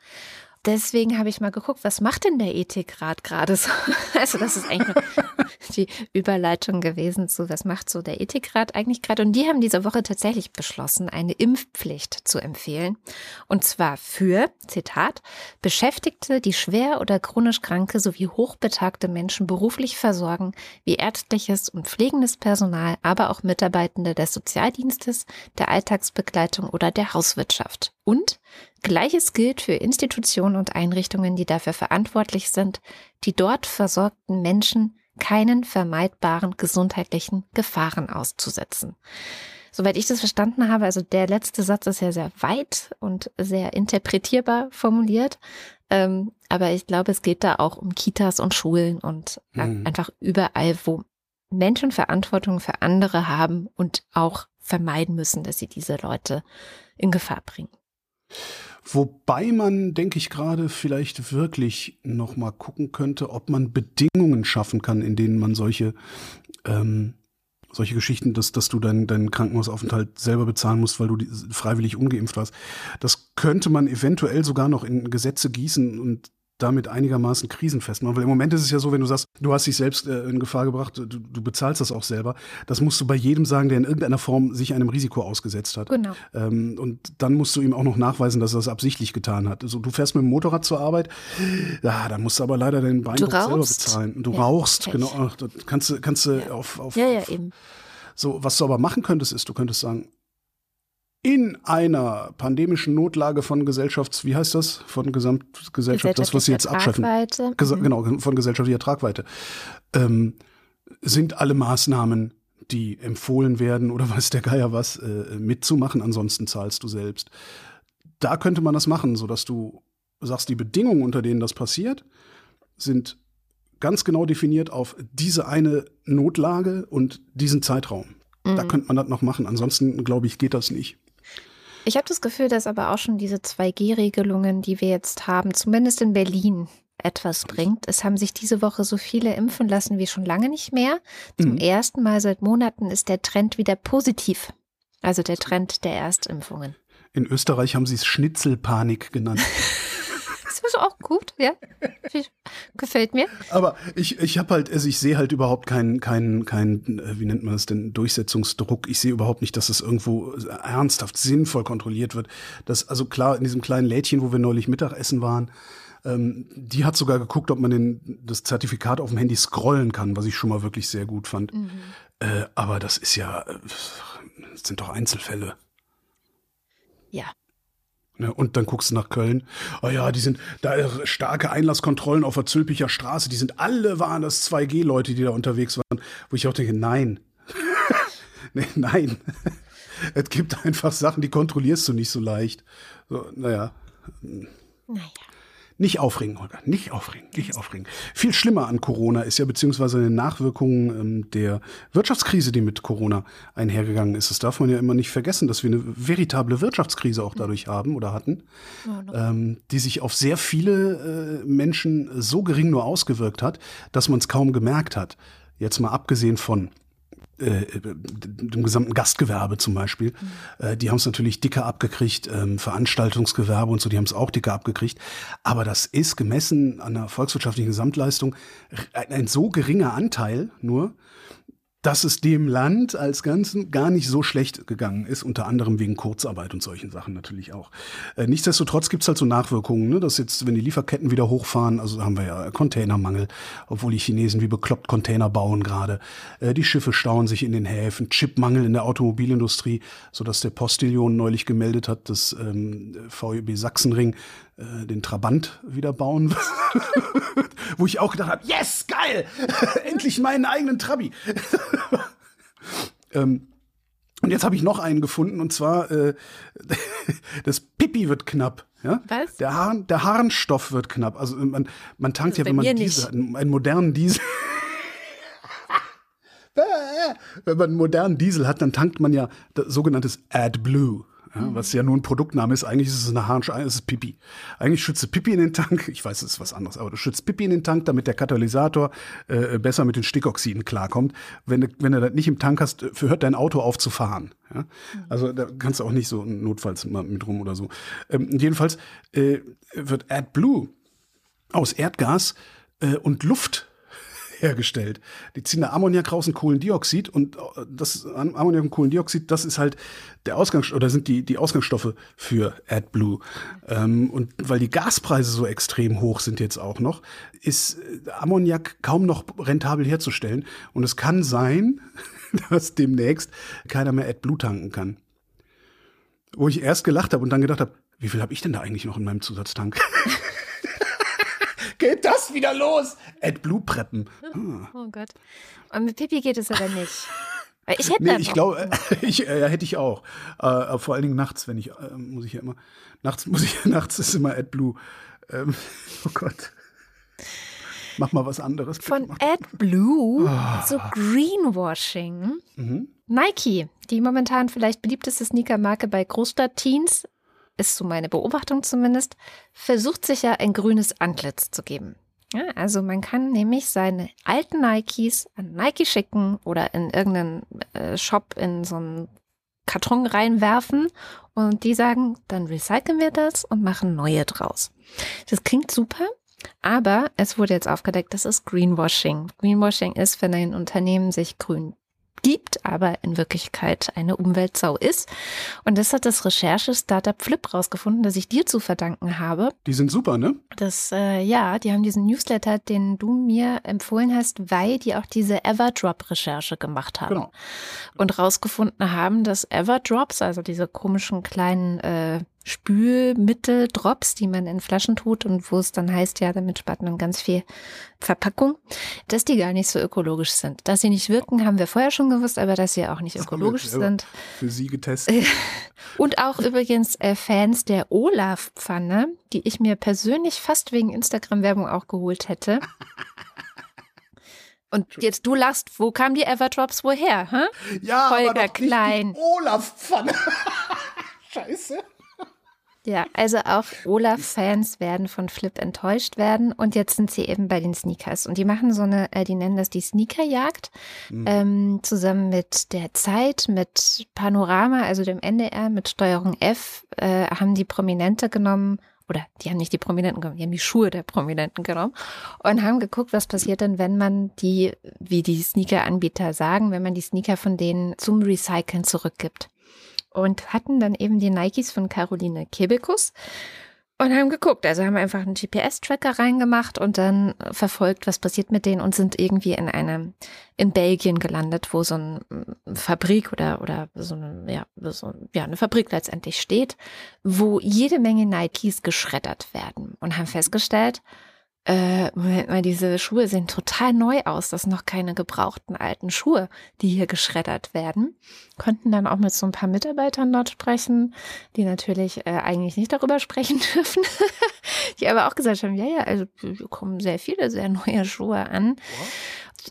Deswegen habe ich mal geguckt, was macht denn der Ethikrat gerade so? Also das ist eigentlich die Überleitung gewesen zu, was macht so der Ethikrat eigentlich gerade? Und die haben diese Woche tatsächlich beschlossen, eine Impfpflicht zu empfehlen. Und zwar für, Zitat, Beschäftigte, die schwer oder chronisch kranke sowie hochbetagte Menschen beruflich versorgen, wie ärztliches und pflegendes Personal, aber auch Mitarbeitende des Sozialdienstes, der Alltagsbegleitung oder der Hauswirtschaft. Und Gleiches gilt für Institutionen und Einrichtungen, die dafür verantwortlich sind, die dort versorgten Menschen keinen vermeidbaren gesundheitlichen Gefahren auszusetzen. Soweit ich das verstanden habe, also der letzte Satz ist ja sehr weit und sehr interpretierbar formuliert. Ähm, aber ich glaube, es geht da auch um Kitas und Schulen und mhm. einfach überall, wo Menschen Verantwortung für andere haben und auch vermeiden müssen, dass sie diese Leute in Gefahr bringen. Wobei man, denke ich gerade, vielleicht wirklich noch mal gucken könnte, ob man Bedingungen schaffen kann, in denen man solche ähm, solche Geschichten, dass, dass du deinen deinen Krankenhausaufenthalt selber bezahlen musst, weil du freiwillig ungeimpft warst. Das könnte man eventuell sogar noch in Gesetze gießen und damit einigermaßen krisenfest machen. Weil im Moment ist es ja so, wenn du sagst, du hast dich selbst äh, in Gefahr gebracht, du, du, bezahlst das auch selber. Das musst du bei jedem sagen, der in irgendeiner Form sich einem Risiko ausgesetzt hat. Genau. Ähm, und dann musst du ihm auch noch nachweisen, dass er das absichtlich getan hat. Also du fährst mit dem Motorrad zur Arbeit, ja, dann musst du aber leider deinen Bein selber bezahlen. Du ja, rauchst, Pech. genau. Ach, kannst du, kannst du ja. auf, auf. Ja, ja, eben. So, was du aber machen könntest, ist, du könntest sagen, in einer pandemischen Notlage von Gesellschafts, wie heißt das? Von Gesamtgesellschaft, das, was sie jetzt abschaffen. Ges mhm. Genau, von gesellschaftlicher Tragweite. Ähm, sind alle Maßnahmen, die empfohlen werden oder weiß der Geier was, äh, mitzumachen, ansonsten zahlst du selbst. Da könnte man das machen, sodass du sagst, die Bedingungen, unter denen das passiert, sind ganz genau definiert auf diese eine Notlage und diesen Zeitraum. Mhm. Da könnte man das noch machen. Ansonsten, glaube ich, geht das nicht. Ich habe das Gefühl, dass aber auch schon diese 2G-Regelungen, die wir jetzt haben, zumindest in Berlin, etwas bringt. Es haben sich diese Woche so viele impfen lassen wie schon lange nicht mehr. Zum mhm. ersten Mal seit Monaten ist der Trend wieder positiv. Also der Trend der Erstimpfungen. In Österreich haben sie es Schnitzelpanik genannt. Das ist auch gut, ja. Gefällt mir. Aber ich, ich habe halt, also ich sehe halt überhaupt keinen, keinen, keinen, äh, wie nennt man das denn, Durchsetzungsdruck. Ich sehe überhaupt nicht, dass es irgendwo ernsthaft sinnvoll kontrolliert wird. Das, also klar, in diesem kleinen Lädchen, wo wir neulich Mittagessen waren, ähm, die hat sogar geguckt, ob man den, das Zertifikat auf dem Handy scrollen kann, was ich schon mal wirklich sehr gut fand. Mhm. Äh, aber das ist ja, äh, das sind doch Einzelfälle. Ja, und dann guckst du nach Köln. Oh ja, die sind da starke Einlasskontrollen auf der Zülpicher Straße. Die sind alle waren das 2G-Leute, die da unterwegs waren. Wo ich auch denke, nein. nee, nein. es gibt einfach Sachen, die kontrollierst du nicht so leicht. So, naja. Naja. Nicht aufregen, Holger, nicht aufregen, nicht aufregen. Viel schlimmer an Corona ist ja beziehungsweise eine Nachwirkung ähm, der Wirtschaftskrise, die mit Corona einhergegangen ist. Das darf man ja immer nicht vergessen, dass wir eine veritable Wirtschaftskrise auch dadurch haben oder hatten, ähm, die sich auf sehr viele äh, Menschen so gering nur ausgewirkt hat, dass man es kaum gemerkt hat. Jetzt mal abgesehen von äh, dem gesamten Gastgewerbe zum Beispiel. Mhm. Äh, die haben es natürlich dicker abgekriegt, ähm, Veranstaltungsgewerbe und so, die haben es auch dicker abgekriegt. Aber das ist gemessen an der volkswirtschaftlichen Gesamtleistung ein, ein so geringer Anteil nur, dass es dem Land als Ganzen gar nicht so schlecht gegangen ist, unter anderem wegen Kurzarbeit und solchen Sachen natürlich auch. Äh, nichtsdestotrotz gibt es halt so Nachwirkungen, ne, dass jetzt, wenn die Lieferketten wieder hochfahren, also haben wir ja Containermangel, obwohl die Chinesen wie bekloppt Container bauen gerade. Äh, die Schiffe stauen sich in den Häfen, Chipmangel in der Automobilindustrie, sodass der Postillion neulich gemeldet hat, dass ähm, VEB Sachsenring äh, den Trabant wieder bauen Wo ich auch gedacht habe, yes, geil! Endlich meinen eigenen Trabi. ähm, und jetzt habe ich noch einen gefunden und zwar äh, das Pipi wird knapp. Ja? Was? Der, Haaren, der Harnstoff wird knapp. Also man, man tankt also ja, wenn man Diesel, einen, einen modernen Diesel. wenn man einen modernen Diesel hat, dann tankt man ja das sogenanntes AdBlue. Ja, mhm. Was ja nur ein Produktname ist, eigentlich ist es eine Harnsch, es ist Pipi. Eigentlich schützt du Pipi in den Tank, ich weiß, es ist was anderes, aber du schützt Pipi in den Tank, damit der Katalysator äh, besser mit den Stickoxiden klarkommt. Wenn du, wenn du das nicht im Tank hast, hört dein Auto auf zu fahren. Ja? Mhm. Also da kannst du auch nicht so notfalls mal mit rum oder so. Ähm, jedenfalls äh, wird AdBlue aus Erdgas äh, und Luft hergestellt. Die ziehen da Ammoniak raus und Kohlendioxid und äh, das Ammoniak und Kohlendioxid, das ist halt der Ausgangs oder sind die die Ausgangsstoffe für AdBlue. Ähm, und weil die Gaspreise so extrem hoch sind jetzt auch noch, ist äh, Ammoniak kaum noch rentabel herzustellen und es kann sein, dass demnächst keiner mehr AdBlue tanken kann. Wo ich erst gelacht habe und dann gedacht habe, wie viel habe ich denn da eigentlich noch in meinem Zusatztank? geht das wieder los? AdBlue preppen. Ah. Oh Gott. Und mit Pipi geht es aber nicht. Ich hätte nee, ich glaube, ich, äh, hätte ich auch. Äh, vor allen Dingen nachts, wenn ich, äh, muss ich ja immer, nachts muss ich, nachts ist immer AdBlue. Ähm, oh Gott. Mach mal was anderes. Von AdBlue, oh. so Greenwashing. Mhm. Nike, die momentan vielleicht beliebteste Sneakermarke bei Großstadt-Teens, ist so meine Beobachtung zumindest, versucht sich ja ein grünes Antlitz zu geben. Ja, also man kann nämlich seine alten Nikes an Nike schicken oder in irgendeinen äh, Shop in so einen Karton reinwerfen und die sagen, dann recyceln wir das und machen neue draus. Das klingt super, aber es wurde jetzt aufgedeckt, das ist Greenwashing. Greenwashing ist, wenn ein Unternehmen sich grün gibt, aber in Wirklichkeit eine Umweltsau ist. Und das hat das Recherche-Startup Flip rausgefunden, das ich dir zu verdanken habe. Die sind super, ne? Das, äh, ja, die haben diesen Newsletter, den du mir empfohlen hast, weil die auch diese Everdrop-Recherche gemacht haben. Genau. Und rausgefunden haben, dass Everdrops, also diese komischen kleinen äh, Spülmittel, Drops, die man in Flaschen tut und wo es dann heißt, ja, damit spart man ganz viel Verpackung, dass die gar nicht so ökologisch sind. Dass sie nicht wirken, haben wir vorher schon gewusst, aber dass sie auch nicht ökologisch sind. Für Sie getestet. Und auch übrigens äh, Fans der Olaf-Pfanne, die ich mir persönlich fast wegen Instagram-Werbung auch geholt hätte. Und jetzt du lachst, wo kamen die Everdrops woher? Hä? Ja, Holger aber doch Klein. Olaf-Pfanne. Scheiße. Ja, also auch Olaf-Fans werden von Flip enttäuscht werden. Und jetzt sind sie eben bei den Sneakers. Und die machen so eine, äh, die nennen das die Sneakerjagd, mhm. ähm, zusammen mit der Zeit, mit Panorama, also dem NDR, mit Steuerung F, äh, haben die Prominente genommen oder die haben nicht die Prominenten genommen, die haben die Schuhe der Prominenten genommen und haben geguckt, was passiert denn, wenn man die, wie die Sneaker-Anbieter sagen, wenn man die Sneaker von denen zum Recyceln zurückgibt und hatten dann eben die Nikes von Caroline Kebekus und haben geguckt. Also haben einfach einen GPS-Tracker reingemacht und dann verfolgt, was passiert mit denen und sind irgendwie in einem, in Belgien gelandet, wo so eine Fabrik oder, oder so eine, ja, so, ja, eine Fabrik letztendlich steht, wo jede Menge Nikes geschreddert werden und haben festgestellt, äh, Moment mal, diese Schuhe sehen total neu aus. Das sind noch keine gebrauchten alten Schuhe, die hier geschreddert werden. Konnten dann auch mit so ein paar Mitarbeitern dort sprechen, die natürlich äh, eigentlich nicht darüber sprechen dürfen, die aber auch gesagt haben, ja, ja, also hier kommen sehr viele sehr neue Schuhe an.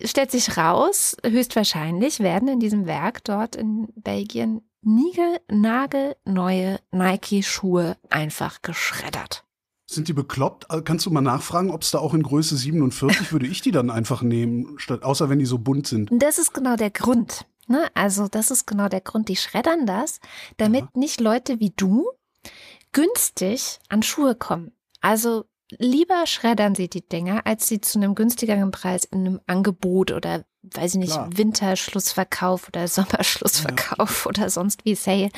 Ja. Stellt sich raus, höchstwahrscheinlich werden in diesem Werk dort in Belgien Nigel, Nagel, neue Nike-Schuhe einfach geschreddert. Sind die bekloppt? Äh, kannst du mal nachfragen, ob es da auch in Größe 47 würde ich die dann einfach nehmen, statt, außer wenn die so bunt sind? Das ist genau der Grund. Ne? Also das ist genau der Grund. Die schreddern das, damit ja. nicht Leute wie du günstig an Schuhe kommen. Also lieber schreddern sie die Dinger, als sie zu einem günstigeren Preis in einem Angebot oder weiß ich nicht, Klar. Winterschlussverkauf oder Sommerschlussverkauf ja. oder sonst wie Sale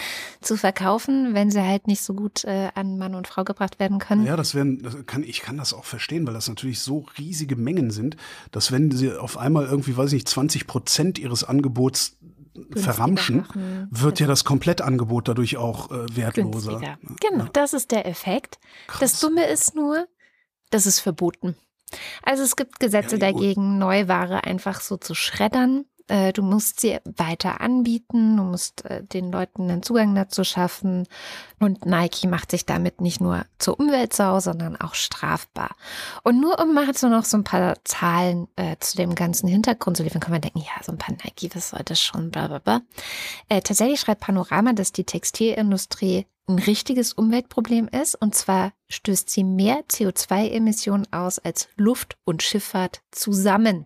zu verkaufen, wenn sie halt nicht so gut äh, an Mann und Frau gebracht werden können. Ja, das wären, das kann, ich kann das auch verstehen, weil das natürlich so riesige Mengen sind, dass wenn sie auf einmal irgendwie, weiß ich nicht, 20 Prozent ihres Angebots verramschen, wird genau. ja das Komplettangebot dadurch auch äh, wertloser. Günstiger. Genau, ja. das ist der Effekt. Krass. Das Dumme ist nur, das ist verboten. Also es gibt Gesetze dagegen, Neuware einfach so zu schreddern. Äh, du musst sie weiter anbieten, du musst äh, den Leuten einen Zugang dazu schaffen. Und Nike macht sich damit nicht nur zur Umweltsau, sondern auch strafbar. Und nur um mal so noch so ein paar Zahlen äh, zu dem ganzen Hintergrund zu liefern, kann man denken, ja, so ein paar Nike, was soll das schon, bla bla bla. Äh, tatsächlich schreibt Panorama, dass die Textilindustrie ein richtiges Umweltproblem ist. Und zwar stößt sie mehr CO2-Emissionen aus als Luft- und Schifffahrt zusammen.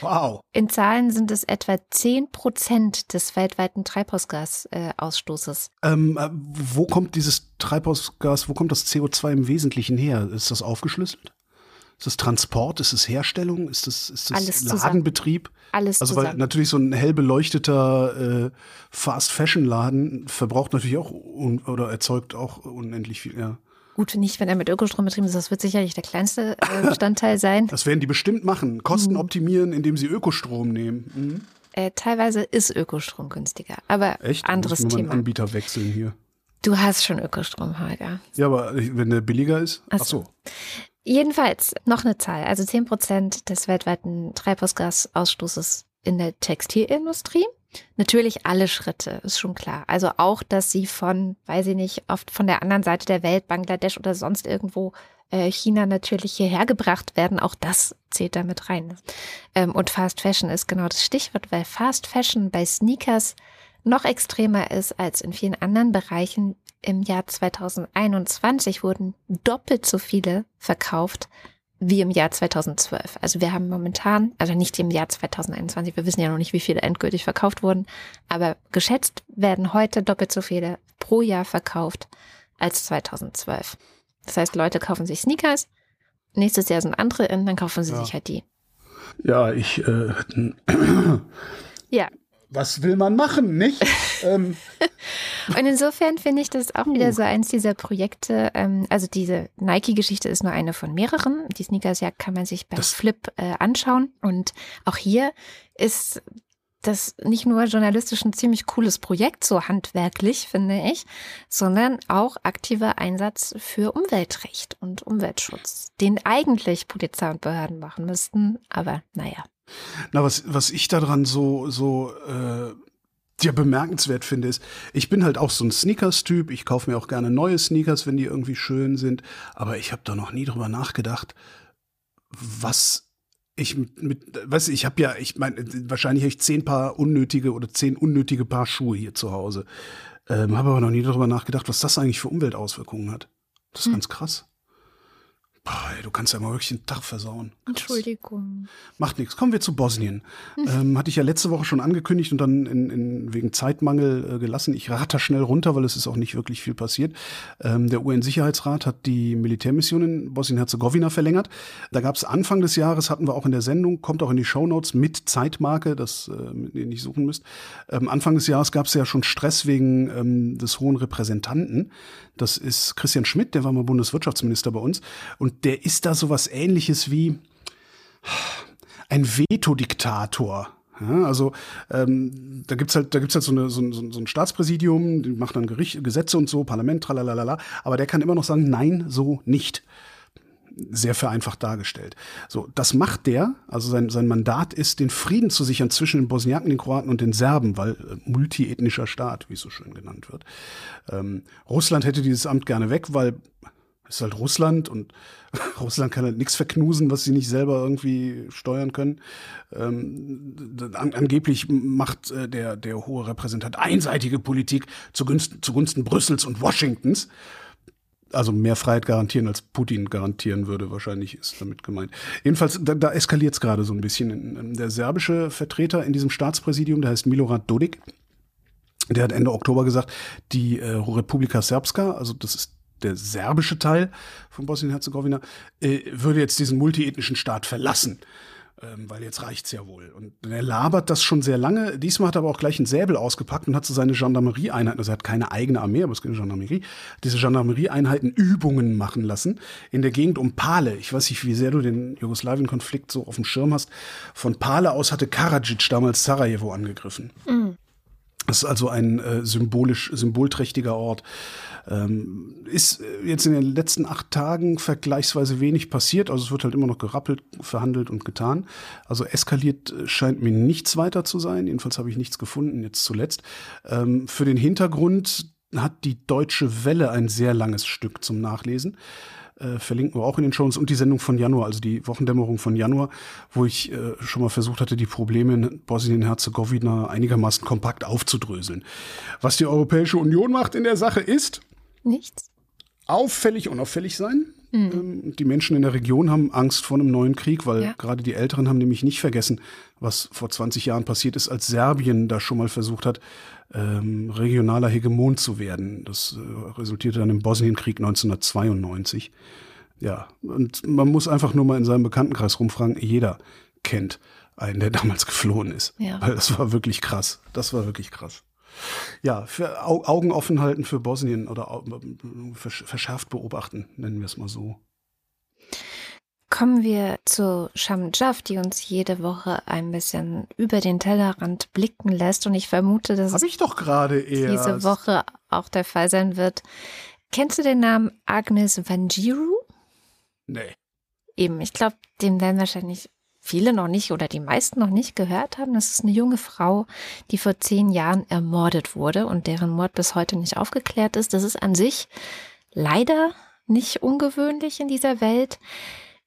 Wow. In Zahlen sind es etwa 10 Prozent des weltweiten Treibhausgasausstoßes. Ähm, äh, wo kommt dieses Treibhausgas, wo kommt das CO2 im Wesentlichen her? Ist das aufgeschlüsselt? Ist das Transport? Ist es Herstellung? Ist das, ist das Alles Ladenbetrieb? Alles also zusammen. weil natürlich so ein hell beleuchteter äh, Fast Fashion Laden verbraucht natürlich auch oder erzeugt auch unendlich viel. Ja. Gut, nicht, wenn er mit Ökostrom betrieben ist, das wird sicherlich der kleinste äh, Bestandteil sein. Das werden die bestimmt machen. Kosten mhm. optimieren, indem sie Ökostrom nehmen. Mhm. Äh, teilweise ist Ökostrom günstiger, aber Echt? anderes Muss Thema. Anbieter wechseln hier. Du hast schon Ökostrom, Holger. Ja, aber wenn der billiger ist? Ach so. Jedenfalls noch eine Zahl. Also 10 Prozent des weltweiten Treibhausgasausstoßes in der Textilindustrie. Natürlich alle Schritte, ist schon klar. Also auch, dass sie von, weiß ich nicht, oft von der anderen Seite der Welt, Bangladesch oder sonst irgendwo äh, China natürlich hierher gebracht werden, auch das zählt damit rein. Ähm, und Fast Fashion ist genau das Stichwort, weil Fast Fashion bei Sneakers noch extremer ist als in vielen anderen Bereichen, im Jahr 2021 wurden doppelt so viele verkauft wie im Jahr 2012. Also wir haben momentan, also nicht im Jahr 2021, wir wissen ja noch nicht, wie viele endgültig verkauft wurden, aber geschätzt werden heute doppelt so viele pro Jahr verkauft als 2012. Das heißt, Leute kaufen sich Sneakers, nächstes Jahr sind andere in, dann kaufen sie ja. sich halt die. Ja, ich äh, ja, was will man machen, nicht? ähm. Und insofern finde ich das auch wieder so eins dieser Projekte. Ähm, also diese Nike-Geschichte ist nur eine von mehreren. Die Sneakers ja kann man sich bei das Flip äh, anschauen. Und auch hier ist das nicht nur journalistisch ein ziemlich cooles Projekt, so handwerklich, finde ich, sondern auch aktiver Einsatz für Umweltrecht und Umweltschutz, den eigentlich Polizei und Behörden machen müssten. Aber naja. Na, was, was ich daran so, so äh, ja, bemerkenswert finde, ist, ich bin halt auch so ein Sneakers-Typ. Ich kaufe mir auch gerne neue Sneakers, wenn die irgendwie schön sind. Aber ich habe da noch nie drüber nachgedacht, was ich mit, du, ich habe ja, ich meine, wahrscheinlich habe ich zehn Paar unnötige oder zehn unnötige Paar Schuhe hier zu Hause. Ähm, habe aber noch nie darüber nachgedacht, was das eigentlich für Umweltauswirkungen hat. Das ist hm. ganz krass. Boah, du kannst ja mal wirklich den Tag versauen. Entschuldigung. Macht nichts. Kommen wir zu Bosnien. ähm, hatte ich ja letzte Woche schon angekündigt und dann in, in, wegen Zeitmangel äh, gelassen. Ich rate schnell runter, weil es ist auch nicht wirklich viel passiert. Ähm, der UN-Sicherheitsrat hat die Militärmission in Bosnien-Herzegowina verlängert. Da gab es Anfang des Jahres, hatten wir auch in der Sendung, kommt auch in die Shownotes mit Zeitmarke, das äh, ihr nicht suchen müsst. Ähm, Anfang des Jahres gab es ja schon Stress wegen ähm, des hohen Repräsentanten. Das ist Christian Schmidt, der war mal Bundeswirtschaftsminister bei uns. Und der ist da sowas ähnliches wie ein Vetodiktator. Ja, also ähm, da gibt's halt, da gibt's halt so, eine, so, so, so ein Staatspräsidium, die macht dann Gericht, Gesetze und so, Parlament, tralalala, aber der kann immer noch sagen, nein, so nicht. Sehr vereinfacht dargestellt. So, das macht der, also sein, sein Mandat ist, den Frieden zu sichern zwischen den Bosniaken, den Kroaten und den Serben, weil äh, multiethnischer Staat, wie es so schön genannt wird. Ähm, Russland hätte dieses Amt gerne weg, weil ist halt Russland und Russland kann halt nichts verknusen, was sie nicht selber irgendwie steuern können. Ähm, an, angeblich macht äh, der, der hohe Repräsentant einseitige Politik zugunsten, zugunsten Brüssels und Washingtons. also mehr Freiheit garantieren, als Putin garantieren würde, wahrscheinlich ist damit gemeint. Jedenfalls, da, da eskaliert es gerade so ein bisschen. Der serbische Vertreter in diesem Staatspräsidium, der heißt Milorad Dodik, der hat Ende Oktober gesagt, die äh, Republika Srpska, also das ist der serbische Teil von Bosnien-Herzegowina, äh, würde jetzt diesen multiethnischen Staat verlassen ähm, weil jetzt reicht's ja wohl. Und er labert das schon sehr lange. Diesmal hat er aber auch gleich einen Säbel ausgepackt und hat so seine Gendarmerieeinheiten, also er hat keine eigene Armee, aber es gibt eine Gendarmerie, diese Gendarmerieeinheiten Übungen machen lassen in der Gegend um Pale. Ich weiß nicht, wie sehr du den Jugoslawien-Konflikt so auf dem Schirm hast. Von Pale aus hatte Karadzic damals Sarajevo angegriffen. Mhm. Das ist also ein äh, symbolisch, symbolträchtiger Ort. Ähm, ist äh, jetzt in den letzten acht Tagen vergleichsweise wenig passiert. Also es wird halt immer noch gerappelt, verhandelt und getan. Also eskaliert äh, scheint mir nichts weiter zu sein. Jedenfalls habe ich nichts gefunden, jetzt zuletzt. Ähm, für den Hintergrund hat die Deutsche Welle ein sehr langes Stück zum Nachlesen äh, verlinken wir auch in den Shows und die Sendung von Januar, also die Wochendämmerung von Januar, wo ich äh, schon mal versucht hatte, die Probleme in Bosnien-Herzegowina einigermaßen kompakt aufzudröseln. Was die Europäische Union macht in der Sache ist nichts. Auffällig, unauffällig sein. Mhm. Die Menschen in der Region haben Angst vor einem neuen Krieg, weil ja. gerade die Älteren haben nämlich nicht vergessen, was vor 20 Jahren passiert ist, als Serbien da schon mal versucht hat, ähm, regionaler Hegemon zu werden. Das äh, resultierte dann im Bosnienkrieg 1992. Ja, und man muss einfach nur mal in seinem Bekanntenkreis rumfragen. Jeder kennt einen, der damals geflohen ist. Ja. Weil das war wirklich krass. Das war wirklich krass. Ja, für Augen offen halten für Bosnien oder verschärft beobachten, nennen wir es mal so. Kommen wir zu Sham Jaff, die uns jede Woche ein bisschen über den Tellerrand blicken lässt. Und ich vermute, dass Hab ich doch gerade diese Woche auch der Fall sein wird. Kennst du den Namen Agnes Vangiru? Nee. Eben, ich glaube, den werden wahrscheinlich viele noch nicht oder die meisten noch nicht gehört haben. Das ist eine junge Frau, die vor zehn Jahren ermordet wurde und deren Mord bis heute nicht aufgeklärt ist. Das ist an sich leider nicht ungewöhnlich in dieser Welt.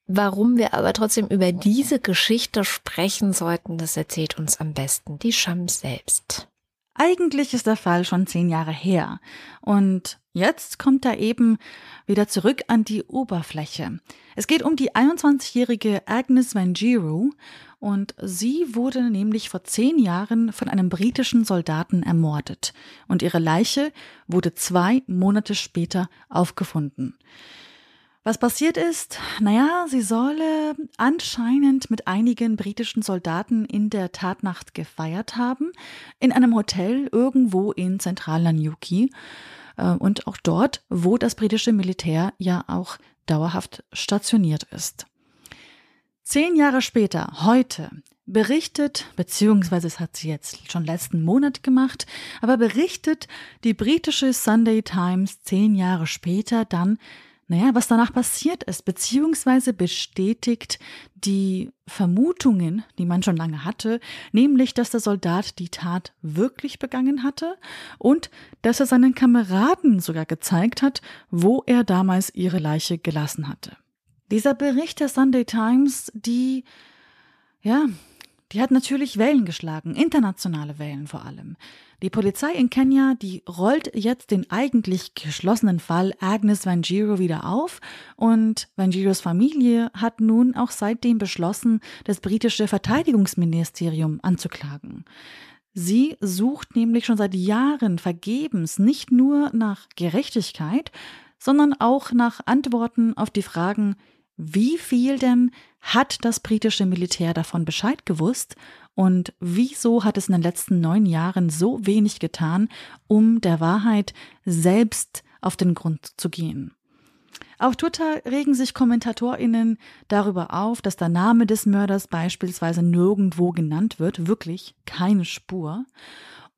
Warum wir aber trotzdem über diese Geschichte sprechen sollten, das erzählt uns am besten die Shams selbst. Eigentlich ist der Fall schon zehn Jahre her. Und jetzt kommt er eben wieder zurück an die Oberfläche. Es geht um die 21-jährige Agnes Vangiru und sie wurde nämlich vor zehn Jahren von einem britischen Soldaten ermordet und ihre Leiche wurde zwei Monate später aufgefunden. Was passiert ist, naja, sie solle anscheinend mit einigen britischen Soldaten in der Tatnacht gefeiert haben, in einem Hotel irgendwo in Zentralanyuki und auch dort, wo das britische Militär ja auch dauerhaft stationiert ist. Zehn Jahre später, heute, berichtet, beziehungsweise es hat sie jetzt schon letzten Monat gemacht, aber berichtet die britische Sunday Times zehn Jahre später dann, naja, was danach passiert ist, beziehungsweise bestätigt die Vermutungen, die man schon lange hatte, nämlich, dass der Soldat die Tat wirklich begangen hatte und dass er seinen Kameraden sogar gezeigt hat, wo er damals ihre Leiche gelassen hatte. Dieser Bericht der Sunday Times, die, ja, die hat natürlich Wellen geschlagen, internationale Wellen vor allem. Die Polizei in Kenia, die rollt jetzt den eigentlich geschlossenen Fall Agnes Vanjiro wieder auf und Vanjiros Familie hat nun auch seitdem beschlossen, das britische Verteidigungsministerium anzuklagen. Sie sucht nämlich schon seit Jahren vergebens nicht nur nach Gerechtigkeit, sondern auch nach Antworten auf die Fragen, wie viel denn hat das britische Militär davon Bescheid gewusst und wieso hat es in den letzten neun Jahren so wenig getan, um der Wahrheit selbst auf den Grund zu gehen? Auf Twitter regen sich KommentatorInnen darüber auf, dass der Name des Mörders beispielsweise nirgendwo genannt wird, wirklich keine Spur.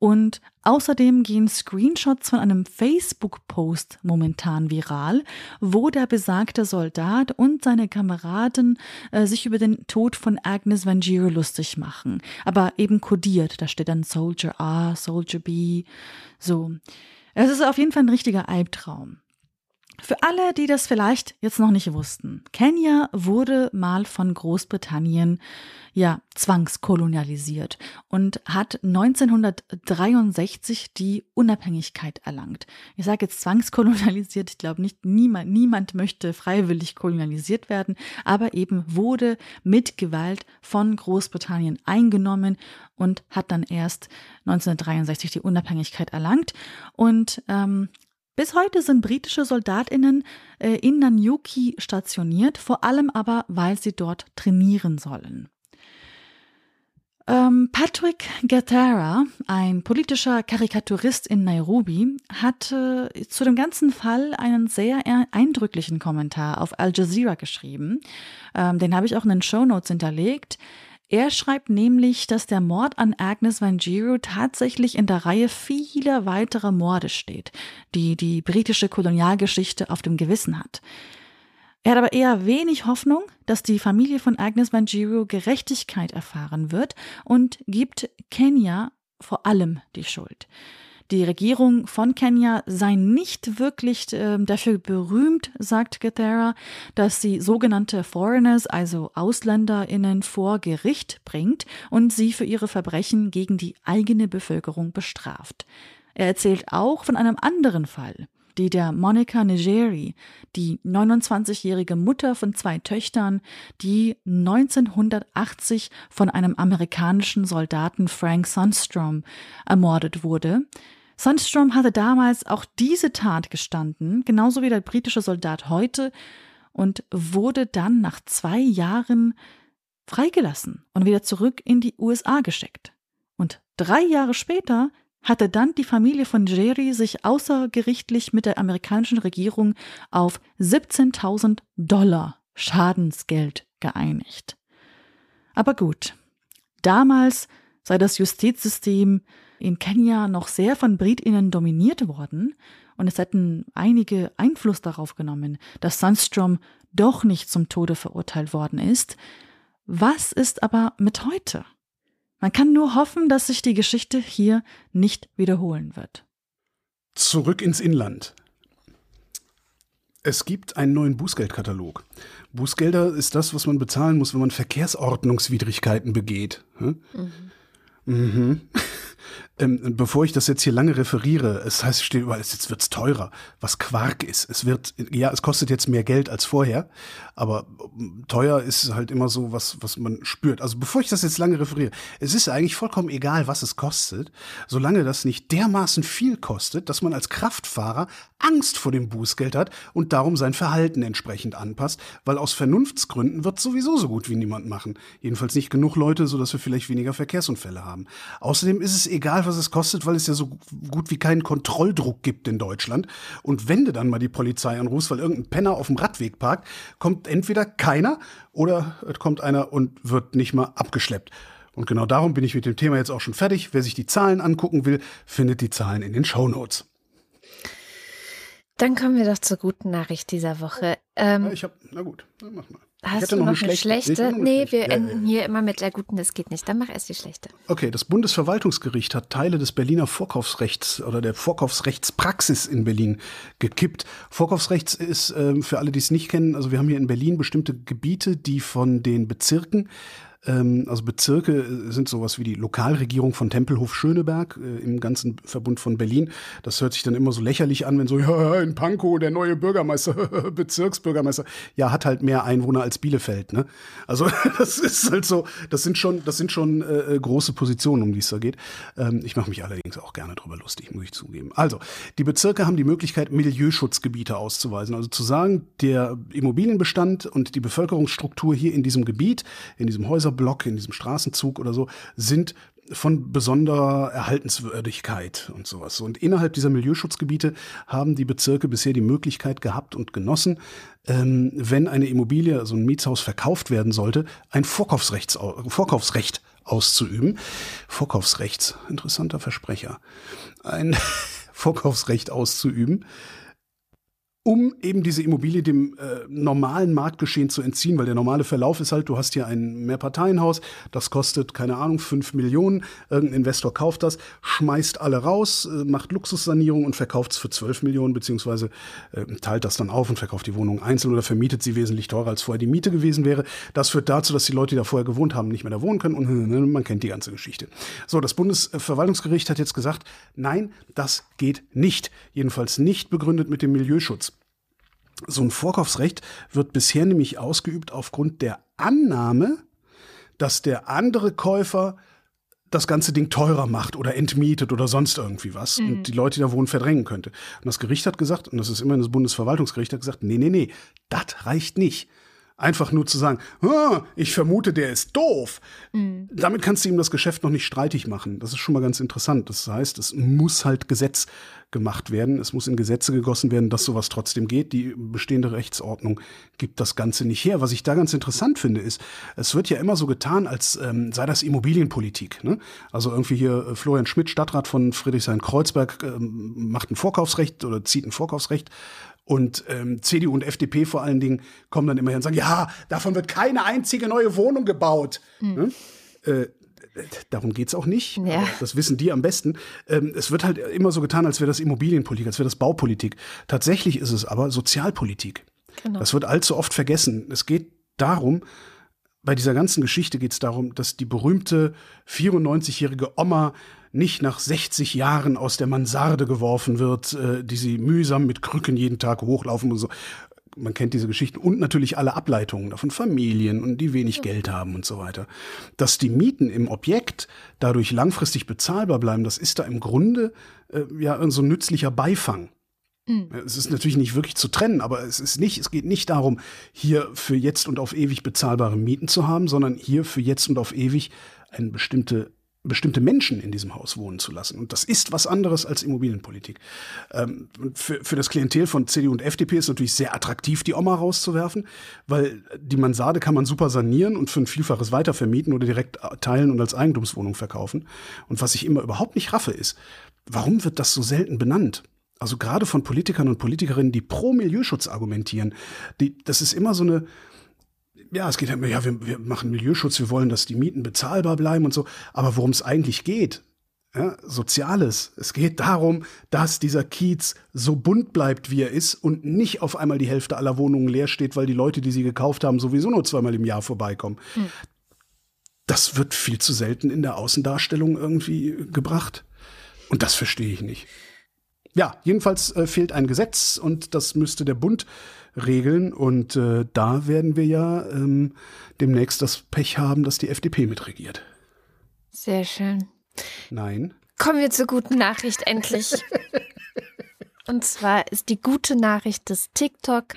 Und außerdem gehen Screenshots von einem Facebook-Post momentan viral, wo der besagte Soldat und seine Kameraden äh, sich über den Tod von Agnes Vangier lustig machen. Aber eben kodiert. Da steht dann Soldier A, Soldier B. So. Es ist auf jeden Fall ein richtiger Albtraum. Für alle, die das vielleicht jetzt noch nicht wussten, Kenia wurde mal von Großbritannien ja zwangskolonialisiert und hat 1963 die Unabhängigkeit erlangt. Ich sage jetzt zwangskolonialisiert, ich glaube nicht niemand niemand möchte freiwillig kolonialisiert werden, aber eben wurde mit Gewalt von Großbritannien eingenommen und hat dann erst 1963 die Unabhängigkeit erlangt und ähm, bis heute sind britische Soldatinnen äh, in Nanyuki stationiert, vor allem aber, weil sie dort trainieren sollen. Ähm, Patrick Gattara, ein politischer Karikaturist in Nairobi, hat äh, zu dem ganzen Fall einen sehr eindrücklichen Kommentar auf Al Jazeera geschrieben. Ähm, den habe ich auch in den Show Notes hinterlegt. Er schreibt nämlich, dass der Mord an Agnes Vangiru tatsächlich in der Reihe vieler weiterer Morde steht, die die britische Kolonialgeschichte auf dem Gewissen hat. Er hat aber eher wenig Hoffnung, dass die Familie von Agnes Vangiru Gerechtigkeit erfahren wird und gibt Kenya vor allem die Schuld. Die Regierung von Kenia sei nicht wirklich äh, dafür berühmt, sagt Gathera, dass sie sogenannte Foreigners, also AusländerInnen, vor Gericht bringt und sie für ihre Verbrechen gegen die eigene Bevölkerung bestraft. Er erzählt auch von einem anderen Fall, die der Monica Nigeri, die 29-jährige Mutter von zwei Töchtern, die 1980 von einem amerikanischen Soldaten Frank Sunstrom ermordet wurde. Sundstrom hatte damals auch diese Tat gestanden, genauso wie der britische Soldat heute, und wurde dann nach zwei Jahren freigelassen und wieder zurück in die USA geschickt. Und drei Jahre später hatte dann die Familie von Jerry sich außergerichtlich mit der amerikanischen Regierung auf 17.000 Dollar Schadensgeld geeinigt. Aber gut, damals sei das Justizsystem in Kenia noch sehr von Britinnen dominiert worden und es hätten einige Einfluss darauf genommen, dass Sundstrom doch nicht zum Tode verurteilt worden ist. Was ist aber mit heute? Man kann nur hoffen, dass sich die Geschichte hier nicht wiederholen wird. Zurück ins Inland. Es gibt einen neuen Bußgeldkatalog. Bußgelder ist das, was man bezahlen muss, wenn man Verkehrsordnungswidrigkeiten begeht. Hm? Mhm. Mhm. Ähm, bevor ich das jetzt hier lange referiere, es heißt, steht überall, jetzt wird's teurer, was Quark ist. Es wird, ja, es kostet jetzt mehr Geld als vorher, aber ähm, teuer ist halt immer so was, was man spürt. Also bevor ich das jetzt lange referiere, es ist eigentlich vollkommen egal, was es kostet, solange das nicht dermaßen viel kostet, dass man als Kraftfahrer Angst vor dem Bußgeld hat und darum sein Verhalten entsprechend anpasst, weil aus Vernunftsgründen wird sowieso so gut wie niemand machen. Jedenfalls nicht genug Leute, sodass wir vielleicht weniger Verkehrsunfälle haben. Außerdem ist es egal, was es kostet, weil es ja so gut wie keinen Kontrolldruck gibt in Deutschland. Und wenn du dann mal die Polizei anrufst, weil irgendein Penner auf dem Radweg parkt, kommt entweder keiner oder es kommt einer und wird nicht mal abgeschleppt. Und genau darum bin ich mit dem Thema jetzt auch schon fertig. Wer sich die Zahlen angucken will, findet die Zahlen in den Show Notes. Dann kommen wir doch zur guten Nachricht dieser Woche. Ähm, ich habe, na gut, dann mach mal. Hast du noch, noch eine schlechte? schlechte? Nee, wir enden hier immer mit der guten, das geht nicht. Dann mach erst die schlechte. Okay, das Bundesverwaltungsgericht hat Teile des Berliner Vorkaufsrechts oder der Vorkaufsrechtspraxis in Berlin gekippt. Vorkaufsrechts ist äh, für alle, die es nicht kennen, also wir haben hier in Berlin bestimmte Gebiete, die von den Bezirken ähm, also Bezirke äh, sind sowas wie die Lokalregierung von Tempelhof-Schöneberg äh, im ganzen Verbund von Berlin. Das hört sich dann immer so lächerlich an, wenn so, ja, in Pankow der neue Bürgermeister, Bezirksbürgermeister, ja, hat halt mehr Einwohner als Bielefeld. Ne? Also das ist halt so, das sind schon, das sind schon äh, große Positionen, um die es da geht. Ähm, ich mache mich allerdings auch gerne drüber lustig, muss ich zugeben. Also, die Bezirke haben die Möglichkeit, Milieuschutzgebiete auszuweisen. Also zu sagen, der Immobilienbestand und die Bevölkerungsstruktur hier in diesem Gebiet, in diesem Häuser Block, in diesem Straßenzug oder so, sind von besonderer Erhaltenswürdigkeit und sowas. Und innerhalb dieser Milieuschutzgebiete haben die Bezirke bisher die Möglichkeit gehabt und genossen, ähm, wenn eine Immobilie, also ein Mietshaus verkauft werden sollte, ein Vorkaufsrecht, Vorkaufsrecht auszuüben. Vorkaufsrechts, interessanter Versprecher. Ein Vorkaufsrecht auszuüben um eben diese Immobilie dem äh, normalen Marktgeschehen zu entziehen, weil der normale Verlauf ist halt, du hast hier ein Mehrparteienhaus, das kostet, keine Ahnung, fünf Millionen, irgendein Investor kauft das, schmeißt alle raus, äh, macht Luxussanierung und verkauft es für zwölf Millionen, beziehungsweise äh, teilt das dann auf und verkauft die Wohnung einzeln oder vermietet sie wesentlich teurer, als vorher die Miete gewesen wäre. Das führt dazu, dass die Leute, die da vorher gewohnt haben, nicht mehr da wohnen können und man kennt die ganze Geschichte. So, das Bundesverwaltungsgericht hat jetzt gesagt, nein, das geht nicht. Jedenfalls nicht begründet mit dem Milieuschutz. So ein Vorkaufsrecht wird bisher nämlich ausgeübt aufgrund der Annahme, dass der andere Käufer das ganze Ding teurer macht oder entmietet oder sonst irgendwie was mhm. und die Leute, die da wohnen, verdrängen könnte. Und das Gericht hat gesagt, und das ist immerhin das Bundesverwaltungsgericht, hat gesagt, nee, nee, nee, das reicht nicht. Einfach nur zu sagen, ah, ich vermute, der ist doof. Mhm. Damit kannst du ihm das Geschäft noch nicht streitig machen. Das ist schon mal ganz interessant. Das heißt, es muss halt Gesetz gemacht werden. Es muss in Gesetze gegossen werden, dass sowas trotzdem geht. Die bestehende Rechtsordnung gibt das Ganze nicht her. Was ich da ganz interessant finde, ist, es wird ja immer so getan, als ähm, sei das Immobilienpolitik. Ne? Also irgendwie hier äh, Florian Schmidt, Stadtrat von Friedrichshain-Kreuzberg, ähm, macht ein Vorkaufsrecht oder zieht ein Vorkaufsrecht und ähm, CDU und FDP vor allen Dingen kommen dann immer her und sagen, ja, davon wird keine einzige neue Wohnung gebaut. Mhm. Äh, darum geht's auch nicht. Ja. Das wissen die am besten. Ähm, es wird halt immer so getan, als wäre das Immobilienpolitik, als wäre das Baupolitik. Tatsächlich ist es aber Sozialpolitik. Genau. Das wird allzu oft vergessen. Es geht darum, bei dieser ganzen Geschichte geht es darum, dass die berühmte 94-jährige Oma nicht nach 60 Jahren aus der Mansarde geworfen wird, äh, die sie mühsam mit Krücken jeden Tag hochlaufen und so. Man kennt diese Geschichten und natürlich alle Ableitungen davon, Familien und die wenig Geld haben und so weiter. Dass die Mieten im Objekt dadurch langfristig bezahlbar bleiben, das ist da im Grunde äh, ja so ein nützlicher Beifang. Mhm. Es ist natürlich nicht wirklich zu trennen, aber es ist nicht, es geht nicht darum, hier für jetzt und auf ewig bezahlbare Mieten zu haben, sondern hier für jetzt und auf ewig eine bestimmte bestimmte Menschen in diesem Haus wohnen zu lassen. Und das ist was anderes als Immobilienpolitik. Ähm, für, für das Klientel von CDU und FDP ist natürlich sehr attraktiv, die Oma rauszuwerfen, weil die Mansarde kann man super sanieren und für ein Vielfaches weitervermieten oder direkt teilen und als Eigentumswohnung verkaufen. Und was ich immer überhaupt nicht raffe ist, warum wird das so selten benannt? Also gerade von Politikern und Politikerinnen, die pro Milieuschutz argumentieren, die, das ist immer so eine, ja, es geht ja, ja wir, wir machen Milieuschutz, wir wollen, dass die Mieten bezahlbar bleiben und so. Aber worum es eigentlich geht, ja, Soziales. Es geht darum, dass dieser Kiez so bunt bleibt, wie er ist und nicht auf einmal die Hälfte aller Wohnungen leer steht, weil die Leute, die sie gekauft haben, sowieso nur zweimal im Jahr vorbeikommen. Hm. Das wird viel zu selten in der Außendarstellung irgendwie gebracht. Und das verstehe ich nicht. Ja, jedenfalls äh, fehlt ein Gesetz und das müsste der Bund regeln. Und äh, da werden wir ja ähm, demnächst das Pech haben, dass die FDP mitregiert. Sehr schön. Nein. Kommen wir zur guten Nachricht endlich. Und zwar ist die gute Nachricht, dass TikTok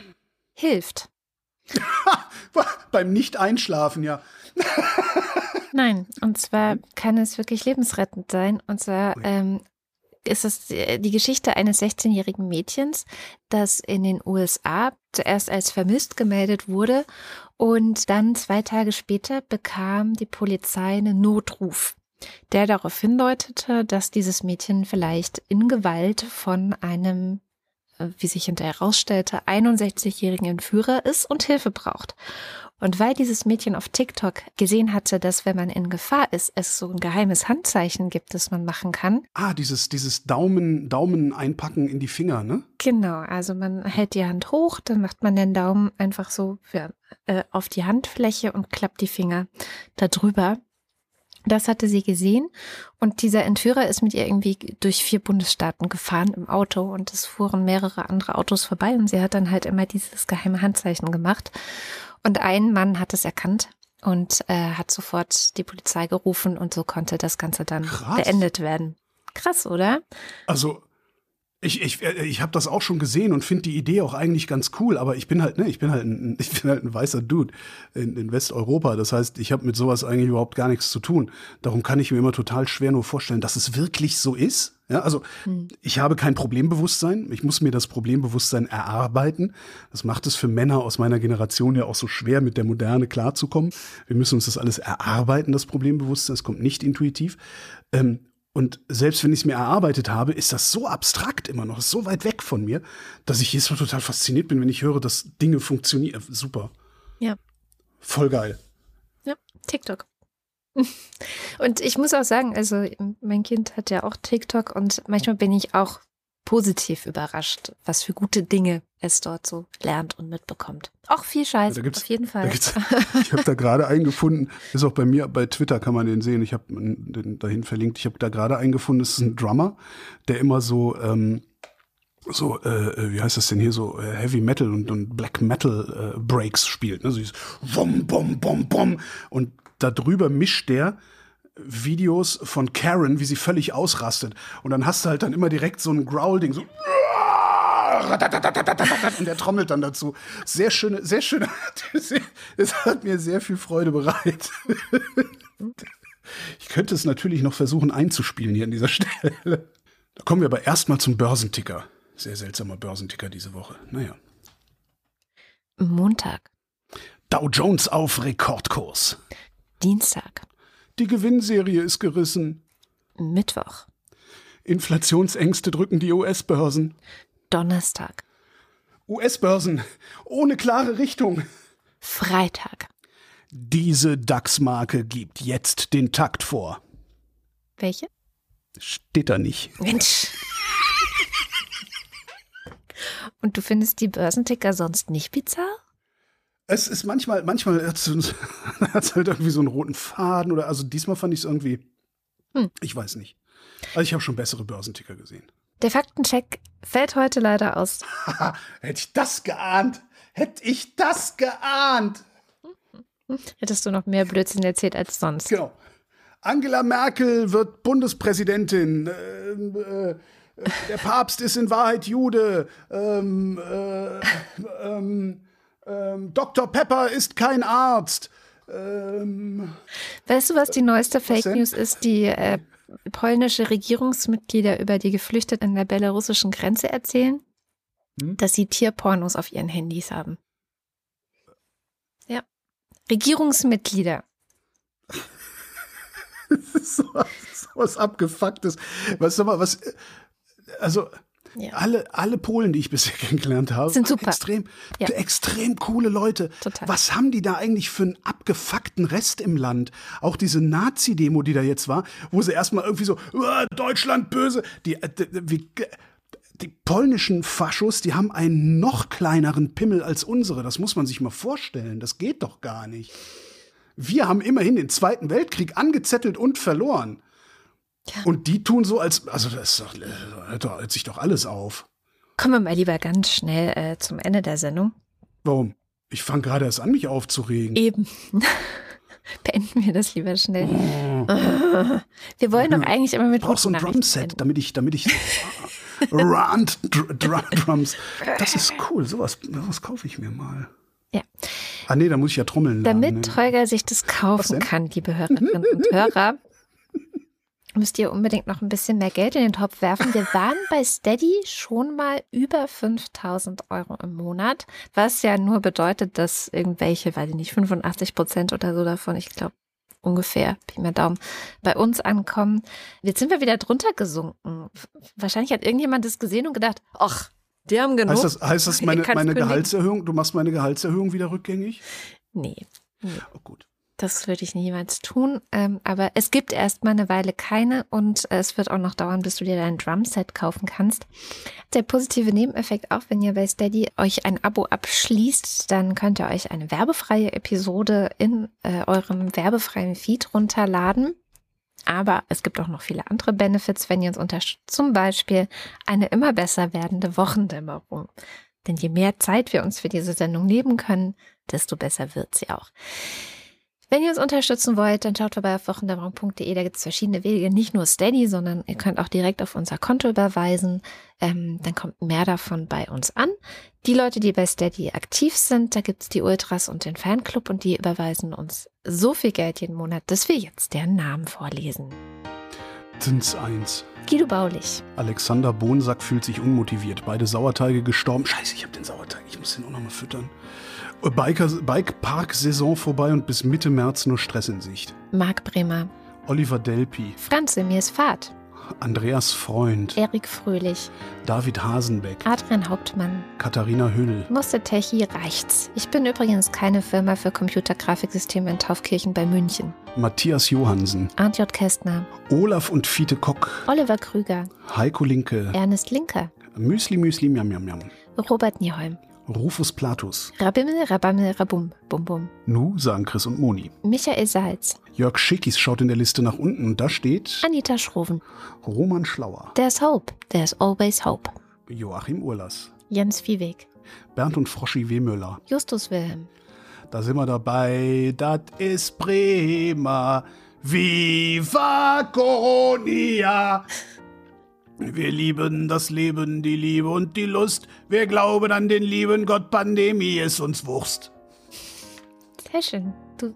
hilft. Beim Nicht-Einschlafen, ja. Nein, und zwar kann es wirklich lebensrettend sein. Und zwar ähm, ist es die Geschichte eines 16-jährigen Mädchens, das in den USA zuerst als vermisst gemeldet wurde und dann zwei Tage später bekam die Polizei einen Notruf, der darauf hindeutete, dass dieses Mädchen vielleicht in Gewalt von einem äh, wie sich hinterher herausstellte, 61-jährigen Entführer ist und Hilfe braucht. Und weil dieses Mädchen auf TikTok gesehen hatte, dass wenn man in Gefahr ist, es so ein geheimes Handzeichen gibt, das man machen kann. Ah, dieses, dieses Daumen, Daumen einpacken in die Finger, ne? Genau, also man hält die Hand hoch, dann macht man den Daumen einfach so für, äh, auf die Handfläche und klappt die Finger da drüber. Das hatte sie gesehen und dieser Entführer ist mit ihr irgendwie durch vier Bundesstaaten gefahren im Auto und es fuhren mehrere andere Autos vorbei und sie hat dann halt immer dieses geheime Handzeichen gemacht. Und ein Mann hat es erkannt und äh, hat sofort die Polizei gerufen und so konnte das Ganze dann Krass. beendet werden. Krass, oder? Also ich, ich, äh, ich habe das auch schon gesehen und finde die Idee auch eigentlich ganz cool, aber ich bin halt, ne, ich bin halt ein, ich bin halt ein weißer Dude in, in Westeuropa. Das heißt, ich habe mit sowas eigentlich überhaupt gar nichts zu tun. Darum kann ich mir immer total schwer nur vorstellen, dass es wirklich so ist. Ja, also hm. ich habe kein Problembewusstsein. Ich muss mir das Problembewusstsein erarbeiten. Das macht es für Männer aus meiner Generation ja auch so schwer, mit der Moderne klarzukommen. Wir müssen uns das alles erarbeiten, das Problembewusstsein. Es kommt nicht intuitiv. Ähm, Und selbst wenn ich es mir erarbeitet habe, ist das so abstrakt immer noch, so weit weg von mir, dass ich jedes Mal total fasziniert bin, wenn ich höre, dass Dinge funktionieren. Super. Ja. Voll geil. Ja, TikTok. Und ich muss auch sagen, also mein Kind hat ja auch TikTok und manchmal bin ich auch positiv überrascht, was für gute Dinge es dort so lernt und mitbekommt. Auch viel Scheiß, Da auf jeden Fall. Ich habe da gerade eingefunden, ist auch bei mir, bei Twitter kann man den sehen, ich habe den dahin verlinkt, ich habe da gerade eingefunden, das ist ein Drummer, der immer so, ähm, so, äh, wie heißt das denn hier, so äh, Heavy Metal und, und Black Metal äh, Breaks spielt. Ne? So dieses Wom, Bom, Bom, Bom. Und darüber mischt der Videos von Karen, wie sie völlig ausrastet. Und dann hast du halt dann immer direkt so ein Growl-Ding, so und der trommelt dann dazu. Sehr schöne, sehr schöne. Es hat mir sehr viel Freude bereitet. Ich könnte es natürlich noch versuchen einzuspielen hier an dieser Stelle. Da kommen wir aber erstmal zum Börsenticker. Sehr seltsamer Börsenticker diese Woche. Naja. Montag. Dow Jones auf Rekordkurs. Dienstag. Die Gewinnserie ist gerissen. Mittwoch. Inflationsängste drücken die US-Börsen. Donnerstag. US-Börsen ohne klare Richtung. Freitag. Diese DAX-Marke gibt jetzt den Takt vor. Welche? Steht da nicht. Mensch. Und du findest die Börsenticker sonst nicht bizarr? Es ist manchmal, manchmal hat es halt irgendwie so einen roten Faden oder also diesmal fand ich es irgendwie, hm. ich weiß nicht. Also ich habe schon bessere Börsenticker gesehen. Der Faktencheck fällt heute leider aus. Hätte ich das geahnt? Hätte ich das geahnt? Hättest du noch mehr Blödsinn erzählt als sonst. Genau. Angela Merkel wird Bundespräsidentin. Äh, äh, der Papst ist in Wahrheit Jude. Ähm, äh, ähm, ähm, Dr. Pepper ist kein Arzt. Ähm, weißt du, was die neueste Fake News ist, die äh, polnische Regierungsmitglieder über die Geflüchteten an der belarussischen Grenze erzählen? Hm? Dass sie Tierpornos auf ihren Handys haben. Ja. Regierungsmitglieder. das ist so, was Abgefucktes. Was, sag mal, was, also, ja. Alle, alle Polen, die ich bisher kennengelernt habe, sind super. Extrem, ja. extrem coole Leute. Total. Was haben die da eigentlich für einen abgefuckten Rest im Land? Auch diese Nazi-Demo, die da jetzt war, wo sie erstmal irgendwie so, Deutschland böse. Die, äh, die, wie, die polnischen Faschos, die haben einen noch kleineren Pimmel als unsere. Das muss man sich mal vorstellen. Das geht doch gar nicht. Wir haben immerhin den Zweiten Weltkrieg angezettelt und verloren. Ja. Und die tun so, als, also das hört, hört sich doch alles auf. Kommen wir mal lieber ganz schnell äh, zum Ende der Sendung. Warum? Ich fange gerade erst an, mich aufzuregen. Eben. Beenden wir das lieber schnell. Oh. Wir wollen doch eigentlich immer mit Ich brauche so ein Drumset, damit ich, damit ich Rand Drum Drums. Das ist cool. Sowas, sowas kaufe ich mir mal. Ja. Ah nee, da muss ich ja trommeln. Damit lernen, ne? Holger sich das kaufen kann, liebe Hörerinnen und Hörer, müsst ihr unbedingt noch ein bisschen mehr Geld in den Topf werfen. Wir waren bei Steady schon mal über 5000 Euro im Monat, was ja nur bedeutet, dass irgendwelche, weiß ich nicht, 85 Prozent oder so davon, ich glaube, ungefähr, Pi mal Daumen, bei uns ankommen. Jetzt sind wir wieder drunter gesunken. Wahrscheinlich hat irgendjemand das gesehen und gedacht, ach, die haben genug. Heißt das, heißt das meine, meine Gehaltserhöhung, du machst meine Gehaltserhöhung wieder rückgängig? Nee. nee. Oh, gut. Das würde ich niemals tun. Ähm, aber es gibt erstmal eine Weile keine und es wird auch noch dauern, bis du dir dein Drumset kaufen kannst. Der positive Nebeneffekt auch, wenn ihr bei Steady euch ein Abo abschließt, dann könnt ihr euch eine werbefreie Episode in äh, eurem werbefreien Feed runterladen. Aber es gibt auch noch viele andere Benefits, wenn ihr uns unterstützt. Zum Beispiel eine immer besser werdende Wochendämmerung. Denn je mehr Zeit wir uns für diese Sendung nehmen können, desto besser wird sie auch. Wenn ihr uns unterstützen wollt, dann schaut vorbei auf wochendämmerung.de. Da gibt es verschiedene Wege, nicht nur Steady, sondern ihr könnt auch direkt auf unser Konto überweisen. Ähm, dann kommt mehr davon bei uns an. Die Leute, die bei Steady aktiv sind, da gibt es die Ultras und den Fanclub und die überweisen uns so viel Geld jeden Monat, dass wir jetzt deren Namen vorlesen. Zins 1. Guido Baulich. Alexander Bohnsack fühlt sich unmotiviert. Beide Sauerteige gestorben. Scheiße, ich habe den Sauerteig. Ich muss den auch nochmal füttern. Bike-Park-Saison vorbei und bis Mitte März nur Stress in Sicht. Marc Bremer. Oliver Delpi. Franz Emirs Fahrt. Andreas Freund, Erik Fröhlich, David Hasenbeck, Adrian Hauptmann, Katharina Hüll, Muster Techi reicht's. Ich bin übrigens keine Firma für Computergrafiksysteme in Taufkirchen bei München. Matthias Johansen, Arndt J. Kästner, Olaf und Fiete Kock, Oliver Krüger, Heiko Linke, Ernest Linker, Müsli Müsli Miam Miam Miam, Robert Nieholm, Rufus Platus, Rabimmel, Rabammel, Rabum, Bum Bum, Nu sagen Chris und Moni. Michael Salz, Jörg Schickis schaut in der Liste nach unten und da steht Anita Schroven. Roman Schlauer, There's hope, there's always hope. Joachim Urlas, Jens Viehweg, Bernd und Froschi W. Müller. Justus Wilhelm, Da sind wir dabei, das ist prima. Viva Coronia! Wir lieben das Leben, die Liebe und die Lust. Wir glauben an den lieben Gott, Pandemie ist uns Wurst. Sehr schön. Du.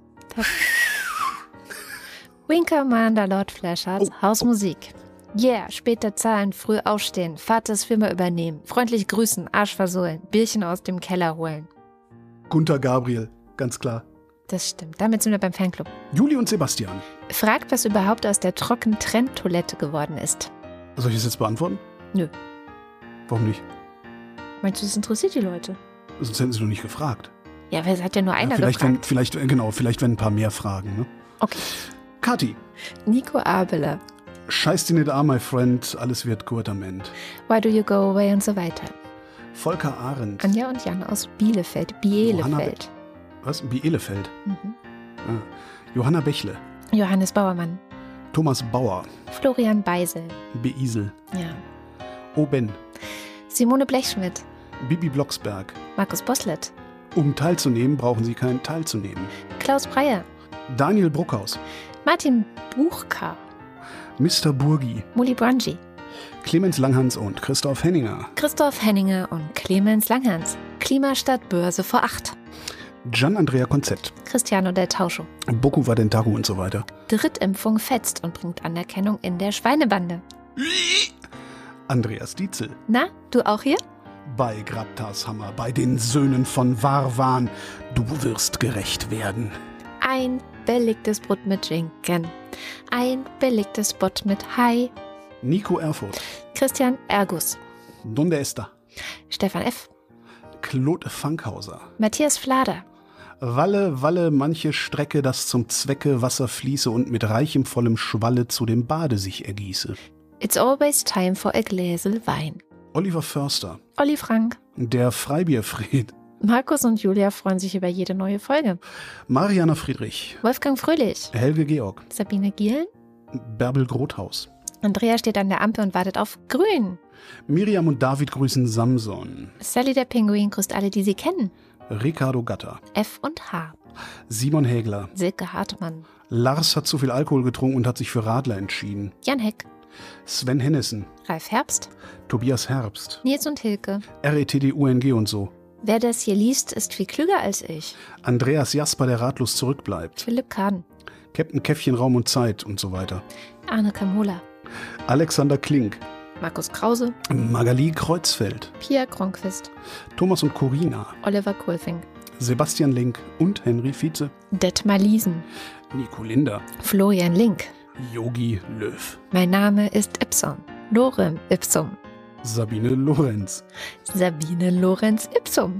Winker Commander Lord Flashhearts, Oh, Hausmusik. Yeah, später zahlen, früh aufstehen, Vaters Firma übernehmen, freundlich grüßen, Arsch versohlen, Bierchen aus dem Keller holen. Gunther Gabriel, ganz klar. Das stimmt. Damit sind wir beim Fanclub. Juli und Sebastian. Fragt, was überhaupt aus der trocken Trenntoilette geworden ist. Soll ich das jetzt beantworten? Nö. Warum nicht? Meinst du, das interessiert die Leute? Sonst hätten sie doch nicht gefragt. Ja, weil es hat ja nur einer ja, vielleicht, wenn, gefragt. vielleicht, äh, genau, vielleicht wenn ein paar mehr fragen. Ne? Okay. Kathi, Nico Abeler, scheiß dir nicht an, my friend, alles wird gut am Ende. Why Do You Go Away und so weiter. Volker Arendt. Anja und Jan aus Bielefeld, Bielefeld. Was? Bielefeld. Mhm. Johanna Bächle. Johannes Bauermann, Thomas Bauer. Florian Beisel, Beisel. ja. Oben. Simone Blechschmidt, Bibi Blocksberg. Markus Boslett, Um teilzunehmen, brauchen Sie keinen teilzunehmen. Klaus Breyer, Daniel Bruckhaus. Martin Buchka, Mr. Burgi. Muli Brangi, Clemens Langhans und Christoph Henninger. Christoph Henninger und Clemens Langhans. Klimastadt Börse vor acht. Gian Andrea Konzept. Cristiano del Tauscho. Boku Vadentaru und so weiter. Drittimpfung fetzt und bringt Anerkennung in der Schweinebande. Andreas Dietzel. Na, du auch hier? Bei Grabtas Hammer, bei den Söhnen von Warwan. Du wirst gerecht werden. Ein belegtes Brot mit Schinken. Ein belegtes Brot mit Hai. Nico Erfurt. Christian Ergus. Donde está? Stefan F. Claude Fankhauser. Matthias Flader. Walle, Walle, manche Strecke, das zum Zwecke Wasser fließe und mit reichem vollem Schwalle zu dem Bade sich ergieße. It's always time for a Gläsel Wein. Oliver Förster. Olli Frank. Der Freibierfried. Markus und Julia freuen sich über jede neue Folge. Mariana Friedrich. Wolfgang Fröhlich. Helge Georg. Sabine Gielen. Bärbel Grothaus. Andrea steht an der Ampel und wartet auf Grün. Miriam und David grüßen Samson. Sally der Pinguin grüßt alle, die sie kennen. Ricardo Gatter. F und H. Simon Hägler. Silke Hartmann. Lars hat zu viel Alkohol getrunken und hat sich für Radler entschieden. Jan Heck. Sven Hennissen. Ralf Herbst. Tobias Herbst. Nils und Hilke. RETD UNG und so. Wer das hier liest, ist viel klüger als ich. Andreas Jasper, der ratlos zurückbleibt. Philipp Kahn. Captain Käffchen Raum und Zeit und so weiter. Arne Kamola. Alexander Klink. Markus Krause. Magali Kreuzfeld. Pia Kronquist. Thomas und Corina. Oliver Kohlfink. Sebastian Link und Henry Vize. Detmar Liesen. Nico Linder. Florian Link. Yogi Löw. Mein Name ist Ipson. Lorem Ipsum. Sabine Lorenz. Sabine Lorenz Ipsum.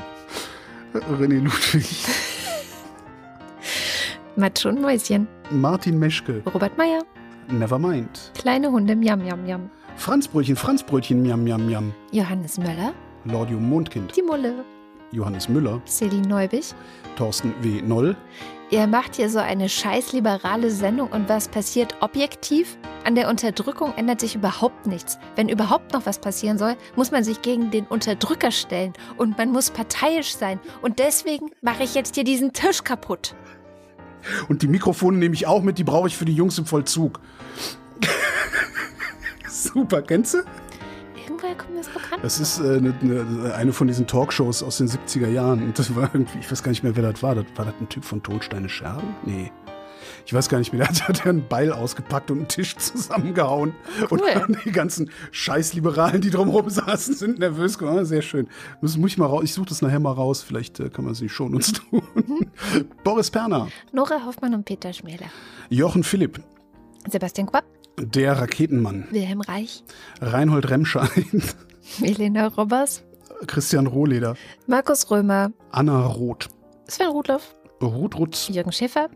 René Ludwig. Matsch und Mäuschen. Martin Meschke. Robert Meyer. Nevermind. Kleine Hunde Miam Miam Miam. Franzbrötchen, Franzbrötchen, miam, miam, miam. Johannes Möller. Lordium Mondkind. Die Mulle. Johannes Müller. Celine Neubich. Thorsten W. Noll. Ihr macht hier so eine scheiß liberale Sendung und was passiert objektiv? An der Unterdrückung ändert sich überhaupt nichts. Wenn überhaupt noch was passieren soll, muss man sich gegen den Unterdrücker stellen und man muss parteiisch sein. Und deswegen mache ich jetzt hier diesen Tisch kaputt. Und die Mikrofone nehme ich auch mit, die brauche ich für die Jungs im Vollzug. Super, kennst du? Irgendwoher kommt mir das bekannt. Das ist äh, ne, ne, eine von diesen Talkshows aus den 70er Jahren. Und das war irgendwie, ich weiß gar nicht mehr, wer das war. Das, war das ein Typ von Tonsteine Scherben? Nee. Ich weiß gar nicht mehr. Da hat er einen Beil ausgepackt und einen Tisch zusammengehauen. Und Cool. dann die ganzen Scheißliberalen, die drumherum saßen, sind nervös geworden. Sehr schön. Muss, muss ich mal raus. Ich suche das nachher mal raus. Vielleicht äh, kann man nicht schon uns tun. Boris Perner. Nora Hoffmann und Peter Schmäler. Jochen Philipp. Sebastian Quapp. Der Raketenmann. Wilhelm Reich. Reinhold Remscheid. Elena Robbers. Christian Rohleder. Markus Römer. Anna Roth. Sven Rudloff. Ruth Rutz. Jürgen Schäfer.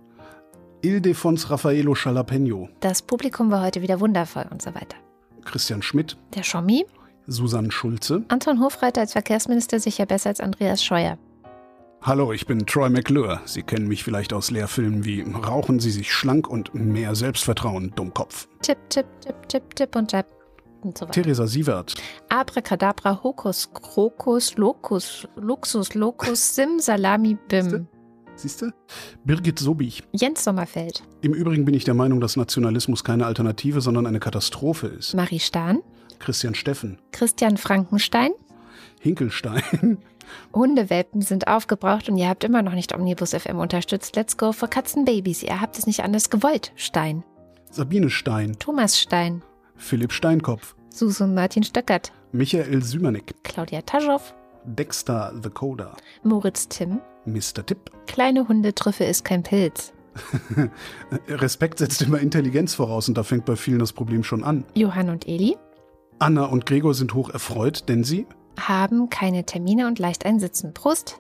Ildefons Raffaello Jalapeno. Das Publikum war heute wieder wundervoll und so weiter. Christian Schmidt. Der Schommi. Susanne Schulze. Anton Hofreiter als Verkehrsminister sicher besser als Andreas Scheuer. Hallo, ich bin Troy McClure. Sie kennen mich vielleicht aus Lehrfilmen wie Rauchen Sie sich schlank und mehr Selbstvertrauen, Dummkopf. Tipp, tipp, tipp, tipp, tipp und tipp. Und so weiter. Theresa Sievert. Abracadabra, Hokus, Krokus, Locus, Luxus, Locus, Sim, Salami, Bim. Siehst du? Birgit Sobich. Jens Sommerfeld. Im Übrigen bin ich der Meinung, dass Nationalismus keine Alternative, sondern eine Katastrophe ist. Marie Stahn. Christian Steffen. Christian Frankenstein. Hinkelstein. Hundewelpen sind aufgebraucht und ihr habt immer noch nicht Omnibus FM unterstützt. Let's go for Katzenbabys. Ihr habt es nicht anders gewollt. Stein. Sabine Stein. Thomas Stein. Philipp Steinkopf. Susan Martin Stöckert. Michael Sümernick. Claudia Taschow. Dexter the Coder. Moritz Timm. Mr. Tipp. Kleine Hundetrüffe ist kein Pilz. Respekt setzt immer Intelligenz voraus und da fängt bei vielen das Problem schon an. Johann und Eli Anna und Gregor sind hoch erfreut, denn sie. Haben keine Termine und leicht einsitzen. Prost.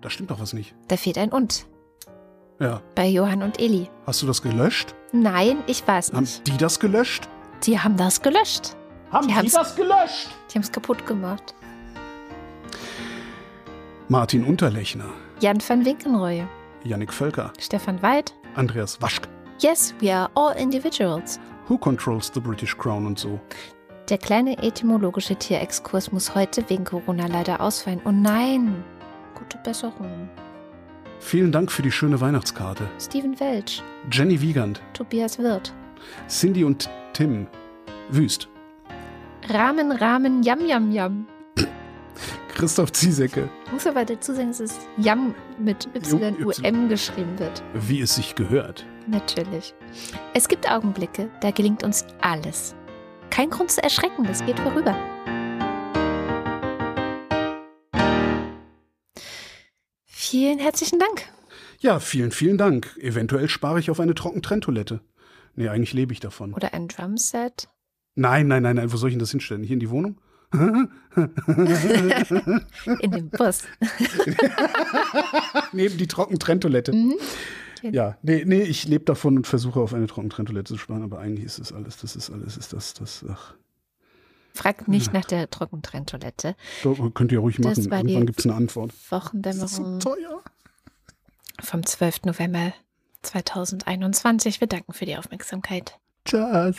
Da stimmt doch was nicht. Da fehlt ein Und Ja. bei Johann und Eli. Hast du das gelöscht? Nein, ich weiß Haben nicht. die das gelöscht? Die haben das gelöscht. Haben Die die, das gelöscht? Die haben es kaputt gemacht. Martin Unterlechner, Jan van Winkenroy, Yannick Völker, Stefan Weid. Andreas Waschk. Yes, we are all individuals. Who controls the British Crown und so. Der kleine etymologische Tierexkurs muss heute wegen Corona leider ausfallen. Oh nein. Gute Besserung. Vielen Dank für die schöne Weihnachtskarte. Steven Welch, Jenny Wiegand, Tobias Wirth. Cindy und Tim. Wüst. Rahmen, Rahmen, Yam, Yam, Yam. Christoph Ziesecke. Ich muss aber dazu sagen, dass es Yam mit Y-U-M geschrieben wird. Wie es sich gehört. Natürlich. Es gibt Augenblicke, da gelingt uns alles. Kein Grund zu erschrecken, das geht vorüber. Vielen herzlichen Dank. Ja, vielen, vielen Dank. Eventuell spare ich auf eine Trockentrenntoilette. Nee, eigentlich lebe ich davon. Oder ein Drumset. Nein, nein, nein, nein. Wo soll ich denn das hinstellen? Hier in die Wohnung? In dem Bus. Neben die Trockentrenntoilette. Mhm. Ja, nee, nee, ich lebe davon und versuche auf eine Trockentrenntoilette zu sparen, aber eigentlich ist das alles, das ist alles, ist das, das, ach. Fragt nicht nach der Trockentrenntoilette. Könnt ihr ruhig Das machen. Irgendwann gibt es eine Antwort. Das ist so Wochendämmerung teuer. vom 12. November 2021. Wir danken für die Aufmerksamkeit. Tschüss.